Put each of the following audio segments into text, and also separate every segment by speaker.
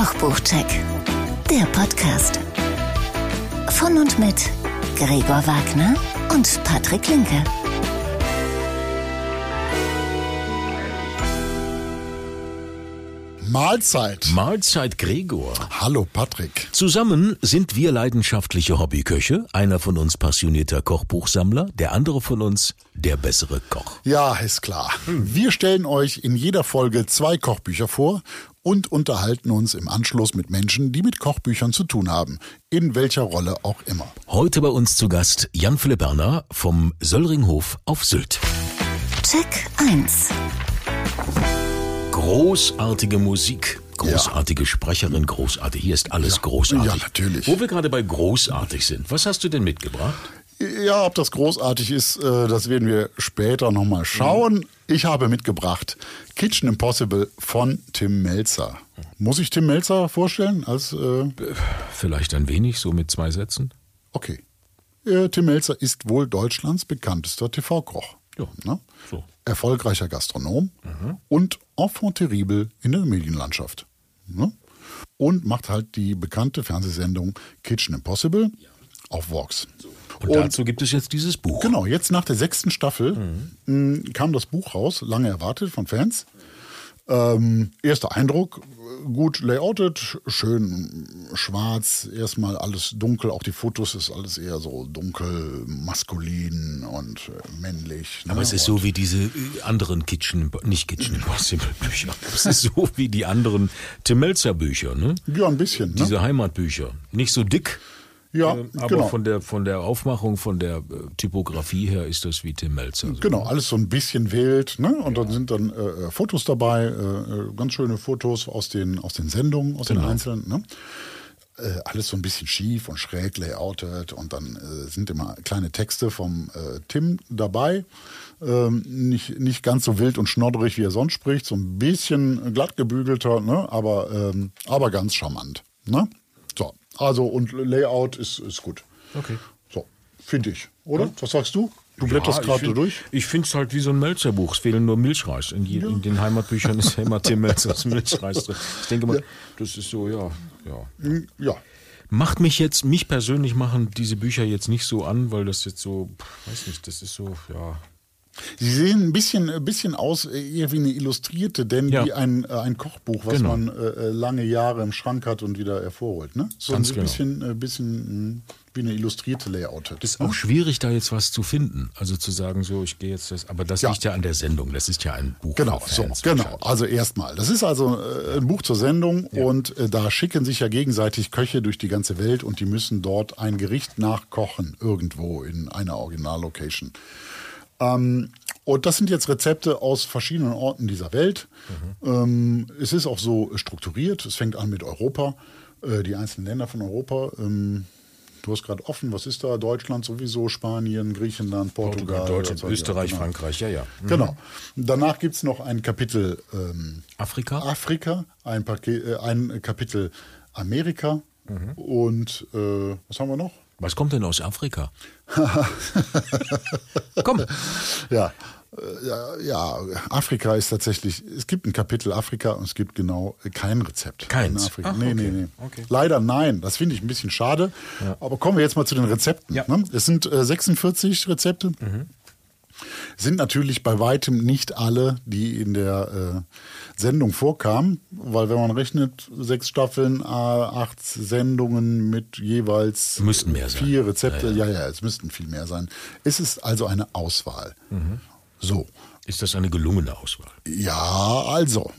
Speaker 1: Kochbuchcheck, der Podcast. Von und mit Gregor Wagner und Patrick Linke.
Speaker 2: Mahlzeit.
Speaker 3: Mahlzeit Gregor.
Speaker 2: Hallo Patrick.
Speaker 3: Zusammen sind wir leidenschaftliche Hobbyköche, einer von uns passionierter Kochbuchsammler, der andere von uns der bessere Koch.
Speaker 2: Ja, ist klar. Wir stellen euch in jeder Folge zwei Kochbücher vor und unterhalten uns im Anschluss mit Menschen, die mit Kochbüchern zu tun haben, in welcher Rolle auch immer.
Speaker 3: Heute bei uns zu Gast Jan Philipp Berner vom Söllringhof auf Sylt.
Speaker 1: Check 1.
Speaker 3: Großartige Musik. Großartige Sprecherin, großartig. Hier ist alles großartig.
Speaker 2: ja, natürlich.
Speaker 3: Wo wir gerade bei großartig sind, was hast du denn mitgebracht?
Speaker 2: Ja, ob das großartig ist, äh, das werden wir später nochmal schauen. Ich habe mitgebracht Kitchen Impossible von Tim Melzer. Muss ich Tim Melzer vorstellen? Als, äh,
Speaker 3: Vielleicht ein wenig, so mit zwei Sätzen.
Speaker 2: okay. Äh, Tim Melzer ist wohl Deutschlands bekanntester TV-Koch.
Speaker 3: Ja,
Speaker 2: Ne?
Speaker 3: so.
Speaker 2: Erfolgreicher Gastronom und enfant terrible in der Medienlandschaft. Ne? Und macht halt die bekannte Fernsehsendung Kitchen Impossible auf Vox.
Speaker 3: Und, dazu gibt es jetzt dieses Buch.
Speaker 2: Genau, jetzt nach der sechsten Staffel mh, kam das Buch raus, lange erwartet von Fans. Ähm, erster Eindruck, gut layoutet, schön schwarz, erstmal alles dunkel, auch die Fotos ist alles eher so dunkel, maskulin und äh, männlich. Ne?
Speaker 3: Aber es ist so wie diese äh, anderen Kitchen, nicht Kitchen Impossible Bücher. Es ist so wie die anderen Tim Melzer Bücher, ne?
Speaker 2: Ja, ein bisschen. Ne?
Speaker 3: Diese Heimatbücher. Nicht so dick,
Speaker 2: ja,
Speaker 3: äh, aber
Speaker 2: genau.
Speaker 3: von der von der Aufmachung, von der äh, Typografie her ist das wie Tim Melzer. So.
Speaker 2: Genau, alles so ein bisschen wild, ne? Und dann sind dann äh, äh, Fotos dabei, äh, äh, ganz schöne Fotos aus den aus den Sendungen, aus
Speaker 3: Genau.
Speaker 2: den einzelnen, ne? Alles so ein bisschen schief und schräg layoutet und dann sind immer kleine Texte vom Tim dabei. Ähm, nicht, nicht ganz so wild und schnodderig, wie er sonst spricht, so ein bisschen glatt gebügelter, ne? aber, ähm, aber ganz charmant. Ne? So, also und Layout ist, ist gut.
Speaker 3: Okay.
Speaker 2: So, finde ich, oder? Was sagst du? Du blätterst
Speaker 3: Ja,
Speaker 2: gerade
Speaker 3: find-
Speaker 2: durch.
Speaker 3: Ich finde es halt wie so ein Melzer-Buch. Es fehlen nur Milchreis. In, je, in den Heimatbüchern ist ja immer Tim Melzers Milchreis drin. Ich denke mal, das ist so, ja, ja.
Speaker 2: Ja,
Speaker 3: Macht mich jetzt, mich persönlich machen diese Bücher jetzt nicht so an, weil das jetzt so, weiß nicht, das ist so, ja.
Speaker 2: Sie sehen ein bisschen, ein bisschen aus, äh, eher wie eine Illustrierte, denn
Speaker 3: Ja.
Speaker 2: wie ein, äh, ein Kochbuch, was
Speaker 3: Genau.
Speaker 2: man äh, äh, lange Jahre im Schrank hat und wieder hervorholt. Ne? So
Speaker 3: Ganz
Speaker 2: ein
Speaker 3: genau.
Speaker 2: bisschen, äh, bisschen mh, wie eine illustrierte Layout.
Speaker 3: Ist auch schwierig, da jetzt was zu finden. Also zu sagen, so, ich gehe jetzt das, aber das
Speaker 2: Ja.
Speaker 3: liegt ja an der Sendung. Das ist ja ein Buch.
Speaker 2: Genau, so, genau. Also erstmal. Das ist also äh, ein Buch zur Sendung und äh, da schicken sich ja gegenseitig Köche durch die ganze Welt und die müssen dort ein Gericht nachkochen, irgendwo in einer Originallocation. Ähm, und das sind jetzt Rezepte aus verschiedenen Orten dieser Welt. Ähm, es ist auch so strukturiert. Es fängt an mit Europa, äh, die einzelnen Länder von Europa. Ähm, du hast gerade offen, was ist da? Deutschland sowieso, Spanien, Griechenland, Portugal.
Speaker 3: Portugal, Deutschland,
Speaker 2: was weiß ich,
Speaker 3: Österreich,
Speaker 2: genau.
Speaker 3: Frankreich, ja, ja.
Speaker 2: Genau. Danach gibt es noch ein Kapitel ähm,
Speaker 3: Afrika?
Speaker 2: Afrika, ein, Paket, äh, ein Kapitel Amerika
Speaker 3: Mhm.
Speaker 2: und äh, was haben wir noch?
Speaker 3: Was kommt denn aus Afrika? Komm.
Speaker 2: Ja, äh, ja, ja, Afrika ist tatsächlich, es gibt ein Kapitel Afrika und es gibt genau kein Rezept.
Speaker 3: Keins?
Speaker 2: in Afrika.
Speaker 3: Ach,
Speaker 2: nee,
Speaker 3: okay.
Speaker 2: nee, nee.
Speaker 3: Okay.
Speaker 2: Leider nein. Das finde ich ein bisschen schade. Aber kommen wir jetzt mal zu den Rezepten.
Speaker 3: Ja. Mhm.
Speaker 2: Ne? Es sind äh, 46 Rezepte. Sind natürlich bei weitem nicht alle, die in der äh, Sendung vorkamen, weil wenn man rechnet, sechs Staffeln, äh, acht Sendungen mit jeweils
Speaker 3: Müssten mehr sein.
Speaker 2: vier Rezepte, ja ja. es müssten viel mehr sein. Es ist also eine Auswahl.
Speaker 3: Mhm.
Speaker 2: So,
Speaker 3: Ist das eine gelungene Auswahl?
Speaker 2: ja, also,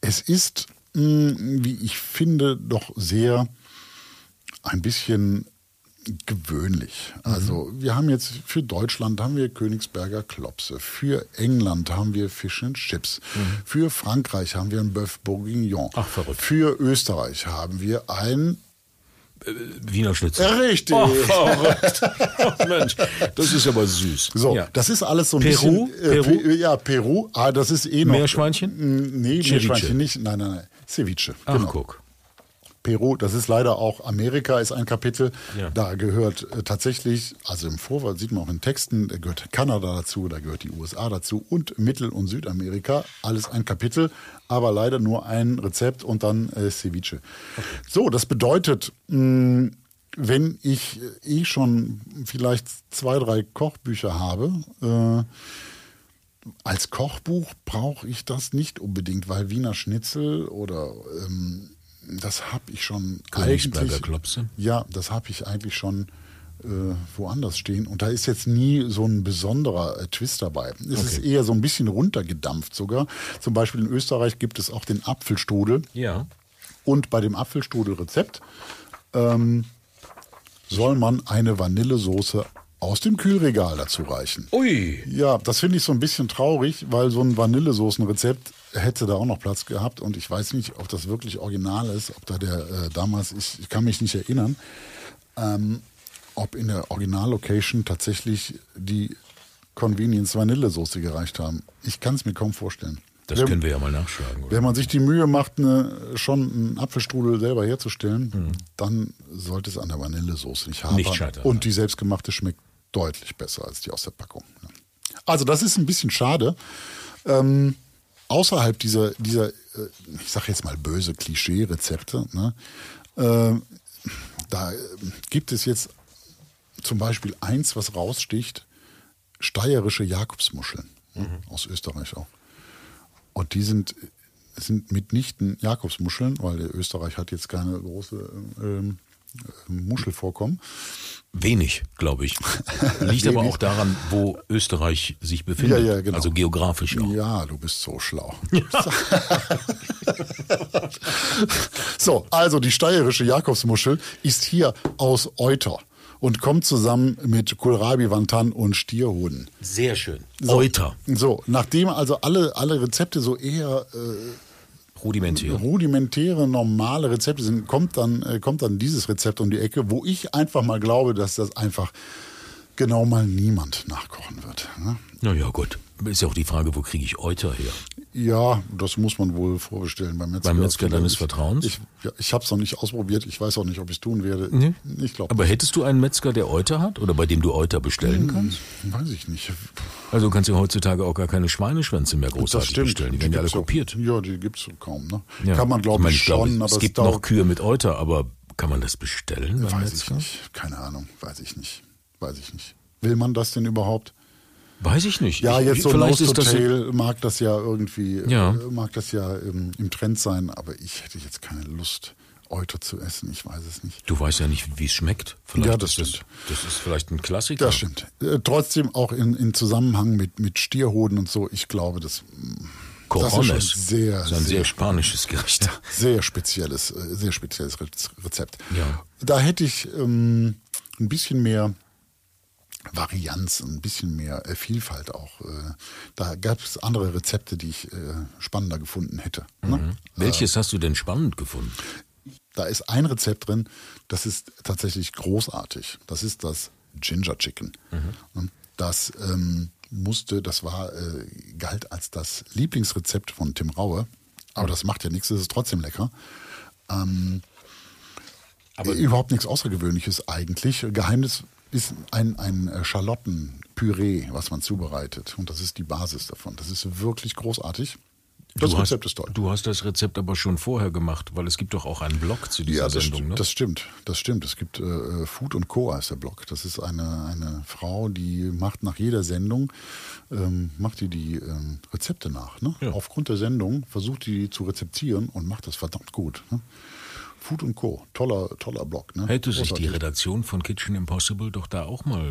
Speaker 2: es ist, mh, wie ich finde, doch sehr ein bisschen gewöhnlich. Also wir haben jetzt für Deutschland haben wir Königsberger Klopse, für England haben wir Fish and Chips, für Frankreich haben wir ein Bœuf Bourguignon,
Speaker 3: Ach, verrückt.
Speaker 2: für Österreich haben wir ein
Speaker 3: Wiener Schnitzel.
Speaker 2: richtig.
Speaker 3: Oh, verrückt. Oh, Mensch, das ist aber süß.
Speaker 2: So,
Speaker 3: ja.
Speaker 2: das ist alles so ein
Speaker 3: Peru?
Speaker 2: bisschen. Äh,
Speaker 3: Peru?
Speaker 2: Pe- ja, Peru. Ah, das ist eh noch.
Speaker 3: Meerschweinchen?
Speaker 2: Mm, Nee,
Speaker 3: Ceviche.
Speaker 2: Meerschweinchen nicht. Nein, nein, nein. Ceviche.
Speaker 3: Ach,
Speaker 2: genau.
Speaker 3: guck.
Speaker 2: Peru, das ist leider auch Amerika, ist ein Kapitel.
Speaker 3: Ja.
Speaker 2: Da gehört äh, tatsächlich, also im Vorwort sieht man auch in Texten, da gehört Kanada dazu, da gehört die USA dazu und Mittel- und Südamerika. Alles ein Kapitel, aber leider nur ein Rezept und dann äh, Ceviche. So, das bedeutet, mh, wenn ich äh, eh schon vielleicht zwei, drei Kochbücher habe, äh, als Kochbuch brauche ich das nicht unbedingt, weil Wiener Schnitzel oder ähm, das habe ich schon
Speaker 3: Königsberger. Klopse?
Speaker 2: Ja, das habe ich eigentlich schon äh, woanders stehen. Und da ist jetzt nie so ein besonderer äh, Twist dabei. Es ist eher so ein bisschen runtergedampft sogar. Zum Beispiel in Österreich gibt es auch den Apfelstrudel.
Speaker 3: Ja.
Speaker 2: Und bei dem Apfelstrudel-Rezept ähm, soll man eine Vanillesoße aus dem Kühlregal dazu reichen.
Speaker 3: Ui.
Speaker 2: Ja, das finde ich so ein bisschen traurig, weil so ein Vanillesoßenrezept hätte da auch noch Platz gehabt und ich weiß nicht, ob das wirklich original ist, ob da der äh, damals, ich, ich kann mich nicht erinnern, ähm, ob in der Originallocation tatsächlich die Convenience Vanillesoße gereicht haben. Ich kann es mir kaum vorstellen.
Speaker 3: Das
Speaker 2: Wenn-
Speaker 3: können wir ja mal nachschlagen. Oder?
Speaker 2: wenn man sich die Mühe macht, eine, schon einen Apfelstrudel selber herzustellen, dann sollte es an der Vanillesoße nicht haben.
Speaker 3: Mhm. Nicht scheitern,
Speaker 2: Und die selbstgemachte schmeckt deutlich besser als die aus der Packung. ne? Also das ist ein bisschen schade. Ähm, außerhalb dieser, dieser äh, ich sage jetzt mal böse Klischee-Rezepte, ne, äh, da gibt es jetzt zum Beispiel eins, was raussticht, steirische Jakobsmuscheln ne, aus Österreich auch. Und die sind, sind mitnichten Jakobsmuscheln, weil Österreich hat jetzt keine große ähm, äh, Muschelvorkommen.
Speaker 3: Wenig, glaube ich. Liegt aber auch daran, wo Österreich sich befindet.
Speaker 2: Ja, ja, genau.
Speaker 3: Also geografisch auch.
Speaker 2: Ja, du bist so schlau. so, also die steirische Jakobsmuschel ist hier aus Euter und kommt zusammen mit Kohlrabi, Wantan und Stierhoden.
Speaker 3: Sehr schön.
Speaker 2: So,
Speaker 3: Euter.
Speaker 2: So, nachdem also alle, alle Rezepte so eher äh,
Speaker 3: Rudimentär.
Speaker 2: rudimentäre, normale Rezepte sind, kommt dann, äh, kommt dann dieses Rezept um die Ecke, wo ich einfach mal glaube, dass das einfach genau mal niemand nachkochen wird. Ne?
Speaker 3: Naja, gut. Ist ja auch die Frage, wo kriege ich Euter her?
Speaker 2: Ja, das muss man wohl vorbestellen beim Metzger.
Speaker 3: Beim Metzger deines
Speaker 2: Ich-
Speaker 3: Vertrauens?
Speaker 2: Ich, ja, ich habe es noch nicht ausprobiert. Ich weiß auch nicht, ob ich es tun werde.
Speaker 3: Nee.
Speaker 2: Ich glaube,
Speaker 3: Aber hättest du einen Metzger, der Euter hat oder bei dem du Euter bestellen kannst?
Speaker 2: weiß ich nicht.
Speaker 3: Also du kannst ja heutzutage auch gar keine Schweineschwänze mehr
Speaker 2: Das
Speaker 3: großartig
Speaker 2: stimmt.
Speaker 3: bestellen. Die werden ja alle
Speaker 2: gibt's auch-
Speaker 3: kopiert.
Speaker 2: Ja, die gibt's so kaum. Ne?
Speaker 3: Ja.
Speaker 2: Kann man, glaube ich,
Speaker 3: glaube,
Speaker 2: schon. aber
Speaker 3: Es gibt
Speaker 2: dauert-
Speaker 3: noch Kühe mit Euter, aber kann man das bestellen
Speaker 2: Weiß ich
Speaker 3: Metzger?
Speaker 2: nicht. Keine Ahnung. Weiß ich nicht. Weiß ich nicht. Will man das denn überhaupt?
Speaker 3: Weiß ich nicht.
Speaker 2: Ja,
Speaker 3: ich,
Speaker 2: jetzt so ein
Speaker 3: vielleicht ist das
Speaker 2: Hotel mag das ja irgendwie,
Speaker 3: Ja.
Speaker 2: äh, mag das ja ähm, im Trend sein, aber ich hätte jetzt keine Lust, Euter zu essen. Ich weiß es nicht.
Speaker 3: Du weißt ja nicht, wie es schmeckt. Vielleicht
Speaker 2: Ja, das
Speaker 3: ist
Speaker 2: stimmt.
Speaker 3: Das, das ist vielleicht ein Klassiker.
Speaker 2: Das stimmt. Äh, trotzdem auch in, in Zusammenhang mit, mit Stierhoden und so, ich glaube, das, mm, das ist sehr,
Speaker 3: Das ist ein sehr
Speaker 2: sehr,
Speaker 3: spanisches Gericht.
Speaker 2: sehr spezielles, äh, sehr spezielles Rez- Rezept.
Speaker 3: Ja.
Speaker 2: Da hätte ich ähm, ein bisschen mehr Varianz, ein bisschen mehr äh, Vielfalt auch. Äh, da gab es andere Rezepte, die ich äh, spannender gefunden hätte. Ne?
Speaker 3: Welches hast du denn spannend gefunden?
Speaker 2: Da ist ein Rezept drin, das ist tatsächlich großartig. Das ist das Ginger Chicken. Und Das ähm, musste, das war, äh, galt als das Lieblingsrezept von Tim Raue. Aber das macht ja nichts, es ist trotzdem lecker. Ähm,
Speaker 3: Aber-
Speaker 2: überhaupt nichts Außergewöhnliches eigentlich. Geheimnis ist ein, ein äh, Schalottenpüree, was man zubereitet. Und das ist die Basis davon. Das ist wirklich großartig. Das
Speaker 3: du
Speaker 2: Rezept
Speaker 3: hast,
Speaker 2: ist toll.
Speaker 3: Du hast das Rezept aber schon vorher gemacht, weil es gibt doch auch einen Blog zu dieser
Speaker 2: Ja, das,
Speaker 3: Sendung,
Speaker 2: sti-
Speaker 3: ne?
Speaker 2: das stimmt. Das stimmt. Es gibt äh, Food und Co. heißt der Blog. Das ist eine, eine Frau, die macht nach jeder Sendung, ähm, macht die die ähm, Rezepte nach. Ne?
Speaker 3: Ja.
Speaker 2: Aufgrund der Sendung versucht die zu rezeptieren und macht das verdammt gut. Ne? Food und Co. Toller, toller Blog. Ne?
Speaker 3: Hätte sich die. Redaktion von Kitchen Impossible doch da auch mal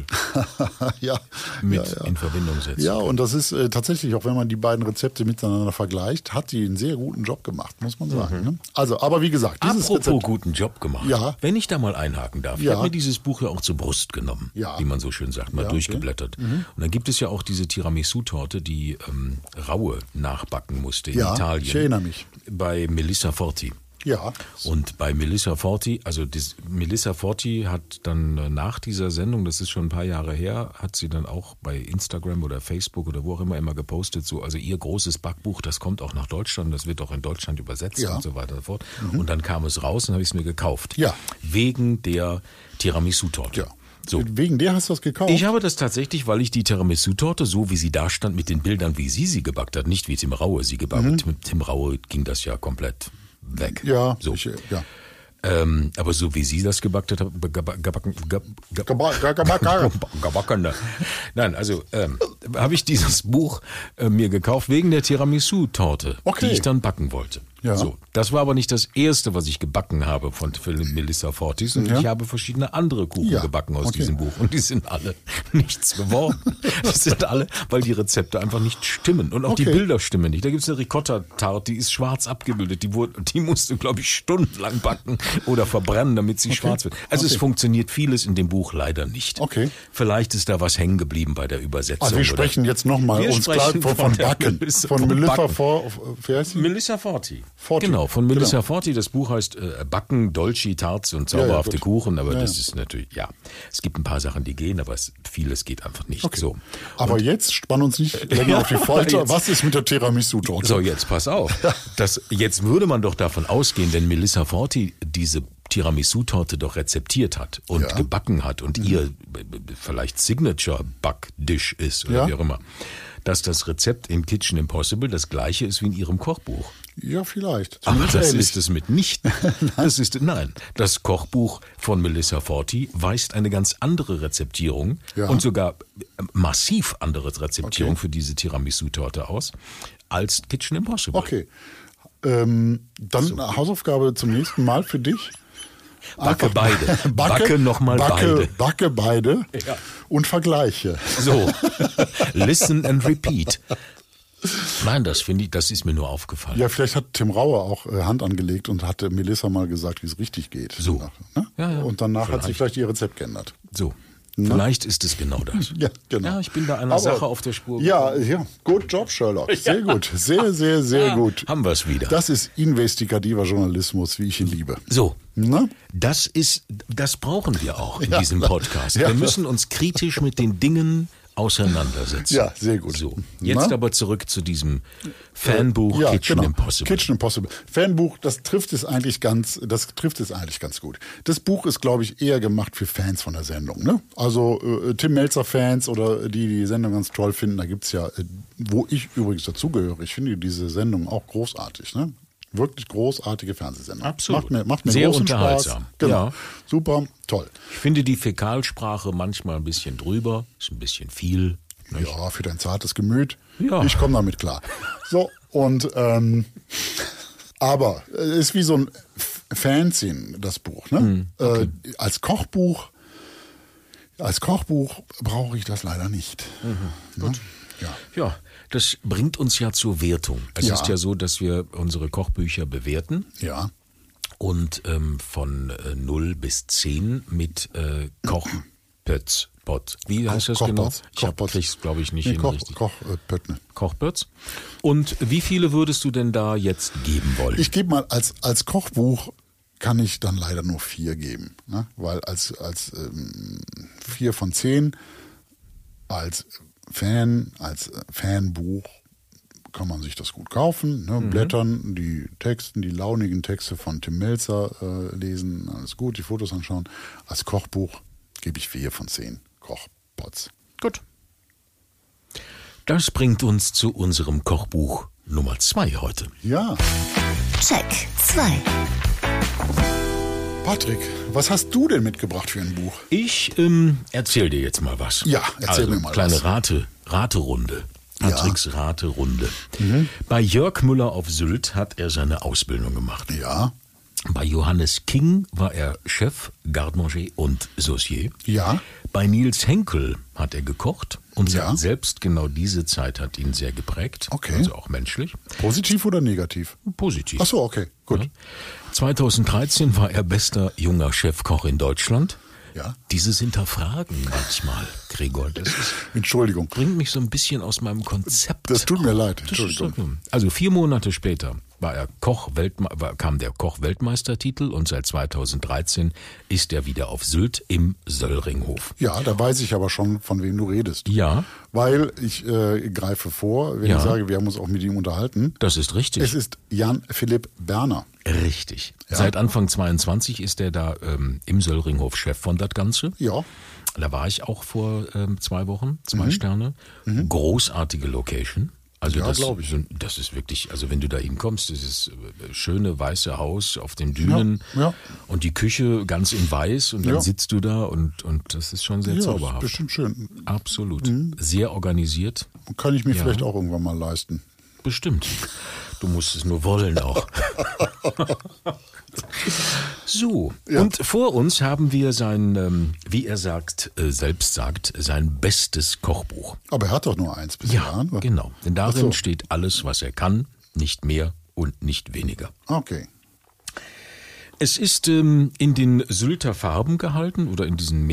Speaker 2: ja,
Speaker 3: mit
Speaker 2: ja, ja.
Speaker 3: in Verbindung setzen.
Speaker 2: Ja, und das ist äh, tatsächlich, auch wenn man die beiden Rezepte miteinander vergleicht, hat die einen sehr guten Job gemacht, muss man sagen. Ne? Also, aber wie gesagt, dieses
Speaker 3: Mhm. Apropos
Speaker 2: Rezept.
Speaker 3: guten Job gemacht.
Speaker 2: Ja.
Speaker 3: Wenn ich da mal einhaken darf. Ich habe mir dieses Buch ja auch zur Brust genommen, wie man so schön sagt, mal
Speaker 2: Ja, okay.
Speaker 3: durchgeblättert. Und dann gibt es ja auch diese Tiramisu-Torte, die ähm, Raue nachbacken musste in
Speaker 2: Ja,
Speaker 3: Italien.
Speaker 2: ich erinnere mich.
Speaker 3: Bei Melissa Forti.
Speaker 2: Ja.
Speaker 3: Und bei Melissa Forti, also das, Melissa Forti hat dann äh, nach dieser Sendung, das ist schon ein paar Jahre her, hat sie dann auch bei Instagram oder Facebook oder wo auch immer immer gepostet, so, also ihr großes Backbuch, das kommt auch nach Deutschland, das wird auch in Deutschland übersetzt
Speaker 2: Ja.
Speaker 3: und so weiter und so fort. Und dann kam es raus und habe ich es mir gekauft.
Speaker 2: Ja.
Speaker 3: Wegen der Tiramisu-Torte.
Speaker 2: Ja.
Speaker 3: So.
Speaker 2: Wegen der hast du das gekauft?
Speaker 3: Ich habe das tatsächlich, weil ich die Tiramisu-Torte, so wie sie da stand, mit den Bildern, wie sie sie gebackt hat, nicht wie Tim Raue sie gebackt hat. Mit Tim Raue ging das ja komplett weg.
Speaker 2: Ja,
Speaker 3: so.
Speaker 2: ich, äh, ja.
Speaker 3: Ähm, aber so wie sie das gebackt hat, gebacken, gebacken, ge- ge-
Speaker 2: Geba- ge- gebacken.
Speaker 3: gebacken. ne? Nein, also ähm, habe ich dieses Buch äh, mir gekauft wegen der Tiramisu-Torte,
Speaker 2: Okay.
Speaker 3: die ich dann backen wollte.
Speaker 2: Ja.
Speaker 3: So, das war aber nicht das erste, was ich gebacken habe von Melissa Fortis, und
Speaker 2: Ja.
Speaker 3: ich habe verschiedene andere Kuchen
Speaker 2: Ja,
Speaker 3: gebacken aus
Speaker 2: okay.
Speaker 3: diesem Buch und die sind alle nichts geworden. die sind alle, weil die Rezepte einfach nicht stimmen und auch die
Speaker 2: Okay.
Speaker 3: Bilder stimmen nicht. Da gibt's eine Ricotta-Tarte, die ist schwarz abgebildet, die wurde, die musste glaube ich stundenlang backen oder verbrennen, damit sie schwarz wird. Also es
Speaker 2: Okay.
Speaker 3: funktioniert vieles in dem Buch leider nicht.
Speaker 2: Okay.
Speaker 3: Vielleicht ist da was hängen geblieben bei der Übersetzung.
Speaker 2: Also wir
Speaker 3: oder-
Speaker 2: sprechen jetzt nochmal uns klar von,
Speaker 3: von
Speaker 2: von Backen.
Speaker 3: Melissa-
Speaker 2: Von
Speaker 3: vom
Speaker 2: Melissa
Speaker 3: Backen.
Speaker 2: vor, wie heißt sie?
Speaker 3: Melissa Forti.
Speaker 2: Forti.
Speaker 3: Genau, von Melissa
Speaker 2: Genau.
Speaker 3: Forti. Das Buch heißt äh, Backen, Dolci, Tarts und zauberhafte
Speaker 2: gut.
Speaker 3: Kuchen. Aber
Speaker 2: Ja,
Speaker 3: das
Speaker 2: ja.
Speaker 3: ist natürlich, ja, es gibt ein paar Sachen, die gehen, aber es, vieles geht einfach nicht.
Speaker 2: Okay.
Speaker 3: So.
Speaker 2: Aber jetzt spann uns nicht länger
Speaker 3: Ja,
Speaker 2: auf die Folter. Was ist mit der Tiramisu-Torte?
Speaker 3: So, jetzt pass auf. Das, jetzt würde man doch davon ausgehen, wenn Melissa Forti diese Tiramisu-Torte doch rezeptiert hat und
Speaker 2: Ja. Mhm.
Speaker 3: gebacken hat und ihr b- b- vielleicht Signature-Backdish ist oder
Speaker 2: Ja.
Speaker 3: wie auch immer, dass das Rezept in Kitchen Impossible das gleiche ist wie in ihrem Kochbuch.
Speaker 2: Ja, vielleicht.
Speaker 3: Aber das ist es mitnichten. Das ist nein. Das Kochbuch von Melissa Forti weist eine ganz andere Rezeptierung
Speaker 2: Ja.
Speaker 3: und sogar äh, massiv andere Rezeptierung
Speaker 2: Okay.
Speaker 3: für diese Tiramisu-Torte aus als Kitchen Impossible.
Speaker 2: Okay. Ähm, dann eine Hausaufgabe zum nächsten Mal für dich.
Speaker 3: Backe beide. Backe
Speaker 2: backe,
Speaker 3: beide.
Speaker 2: Backe beide
Speaker 3: Ja.
Speaker 2: und vergleiche.
Speaker 3: So, listen and repeat. Nein, das finde ich, das ist mir nur aufgefallen.
Speaker 2: Ja, vielleicht hat Tim Rauer auch äh, Hand angelegt und hatte Melissa mal gesagt, wie es richtig geht.
Speaker 3: So.
Speaker 2: Danach, ne?
Speaker 3: Ja, ja.
Speaker 2: Und danach hat sich
Speaker 3: Vielleicht.
Speaker 2: vielleicht ihr Rezept geändert.
Speaker 3: So, vielleicht ist es genau das.
Speaker 2: Ja, genau.
Speaker 3: Ja, ich bin da einer
Speaker 2: Aber-
Speaker 3: Sache auf der Spur.
Speaker 2: Ja, ja, gut Job, Sherlock. Sehr gut. Sehr, sehr, sehr
Speaker 3: Ja,
Speaker 2: gut.
Speaker 3: haben wir's wieder.
Speaker 2: Das ist investigativer Journalismus, wie ich ihn liebe.
Speaker 3: So,
Speaker 2: Na?
Speaker 3: Das ist, das brauchen wir auch in
Speaker 2: Ja.
Speaker 3: diesem Podcast.
Speaker 2: Ja.
Speaker 3: Wir müssen uns kritisch mit den Dingen auseinandersetzen.
Speaker 2: Ja, sehr gut.
Speaker 3: So, jetzt
Speaker 2: Na?
Speaker 3: aber zurück zu diesem Fanbuch
Speaker 2: Ja,
Speaker 3: Kitchen
Speaker 2: genau.
Speaker 3: Impossible.
Speaker 2: Kitchen Impossible. Fanbuch, das trifft es eigentlich ganz, das trifft es eigentlich ganz gut. Das Buch ist, glaube ich, eher gemacht für Fans von der Sendung. Ne? Also äh, Tim Melzer-Fans oder die, die die Sendung ganz toll finden, da gibt's ja, äh, wo ich übrigens dazugehöre, ich finde diese Sendung auch großartig. Ne? Wirklich großartige Fernsehsendung.
Speaker 3: Absolut.
Speaker 2: Macht mir, macht mir
Speaker 3: Sehr
Speaker 2: großen Spaß.
Speaker 3: unterhaltsam.
Speaker 2: Genau.
Speaker 3: Ja.
Speaker 2: Super, toll.
Speaker 3: Ich finde die Fäkalsprache manchmal ein bisschen drüber, ist ein bisschen viel.
Speaker 2: Ja, für dein zartes Gemüt.
Speaker 3: Ja.
Speaker 2: Ich komme damit klar. So, und ähm, aber es ist wie so ein Fanzine, das Buch. Ne? äh, als Kochbuch, als Kochbuch brauche ich das leider nicht. Ne? Ja.
Speaker 3: Ja, das bringt uns ja zur Wertung. Es
Speaker 2: Ja.
Speaker 3: ist ja so, dass wir unsere Kochbücher bewerten
Speaker 2: ja.
Speaker 3: und ähm, von äh, 0 bis 10 mit äh, Kochpötz. Wie heißt das genau? Ich krieg's, glaube ich, nicht
Speaker 2: Nee,
Speaker 3: hin
Speaker 2: Koch,
Speaker 3: richtig.
Speaker 2: Koch äh, Pöttne.
Speaker 3: Kochpötz. Und wie viele würdest du denn da jetzt geben wollen?
Speaker 2: Ich gebe mal als, als Kochbuch kann ich dann leider nur vier geben, ne? weil als, als ähm, vier von zehn als Fan, als äh, Fanbuch kann man sich das gut kaufen, ne? blättern, die Texten, die launigen Texte von Tim Melzer äh, lesen, alles gut, die Fotos anschauen. Als Kochbuch gebe ich vier von zehn Kochpots.
Speaker 3: Gut. Das bringt uns zu unserem Kochbuch Nummer 2 heute.
Speaker 2: Ja,
Speaker 1: Check 2.
Speaker 2: Patrick, was hast du denn mitgebracht für ein Buch?
Speaker 3: Ich ähm, erzähl dir jetzt mal was.
Speaker 2: Ja, erzähl
Speaker 3: also,
Speaker 2: mir mal
Speaker 3: kleine
Speaker 2: was.
Speaker 3: Rate, Raterunde.
Speaker 2: Ja.
Speaker 3: Patricks Raterunde.
Speaker 2: Mhm.
Speaker 3: Bei Jörg Müller auf Sylt hat er seine Ausbildung gemacht.
Speaker 2: Ja,
Speaker 3: Bei Johannes King war er Chef, Garde-Manger und Saucier.
Speaker 2: Ja.
Speaker 3: Bei Nils Henkel hat er gekocht und
Speaker 2: Ja.
Speaker 3: selbst genau diese Zeit hat ihn sehr geprägt.
Speaker 2: Okay.
Speaker 3: Also auch menschlich.
Speaker 2: positiv oder negativ?
Speaker 3: Positiv.
Speaker 2: Ach so, okay, gut.
Speaker 3: Ja. 2013 war er bester junger Chefkoch in Deutschland.
Speaker 2: Ja.
Speaker 3: Dieses Hinterfragen manchmal, Gregor, das ist,
Speaker 2: Entschuldigung.
Speaker 3: bringt mich so ein bisschen aus meinem Konzept.
Speaker 2: Das tut mir leid,
Speaker 3: Das ist
Speaker 2: Entschuldigung.
Speaker 3: so- Also vier Monate später war er Koch kam der Koch-Weltmeistertitel und seit 2013 ist er wieder auf Sylt im Söllringhof.
Speaker 2: Ja, da weiß ich aber schon, von wem du redest.
Speaker 3: Ja.
Speaker 2: Weil ich äh, greife vor, wenn
Speaker 3: Ja.
Speaker 2: ich sage, wir haben uns auch mit ihm unterhalten.
Speaker 3: Das ist richtig.
Speaker 2: Es ist Jan Philipp Berner.
Speaker 3: Richtig. Seit Anfang 22 ist er da ähm, im Söllringhof Chef von das Ganze.
Speaker 2: Ja,
Speaker 3: Da war ich auch vor ähm, zwei Wochen, zwei
Speaker 2: Mhm.
Speaker 3: Sterne. Großartige Location. Also
Speaker 2: Ja,
Speaker 3: das,
Speaker 2: glaub ich.
Speaker 3: das ist wirklich, also wenn du da hinkommst, dieses äh, schöne weiße Haus auf den Dünen
Speaker 2: Ja, ja.
Speaker 3: und die Küche ganz in weiß und dann sitzt du da und, und das ist schon sehr
Speaker 2: ja ist
Speaker 3: zauberhaft.
Speaker 2: bestimmt schön.
Speaker 3: Absolut. Sehr organisiert.
Speaker 2: Kann ich mir vielleicht auch irgendwann mal leisten.
Speaker 3: Bestimmt. Du musst es nur wollen auch. so, und vor uns haben wir sein, ähm, wie er sagt, äh, selbst sagt, sein bestes Kochbuch.
Speaker 2: Aber er hat doch nur eins bisher.
Speaker 3: Ja,
Speaker 2: ne?
Speaker 3: genau. Denn darin
Speaker 2: Ach so.
Speaker 3: steht alles, was er kann, nicht mehr und nicht weniger.
Speaker 2: Okay.
Speaker 3: Es ist ähm, in den Sylter Farben gehalten oder in diesen
Speaker 2: Aber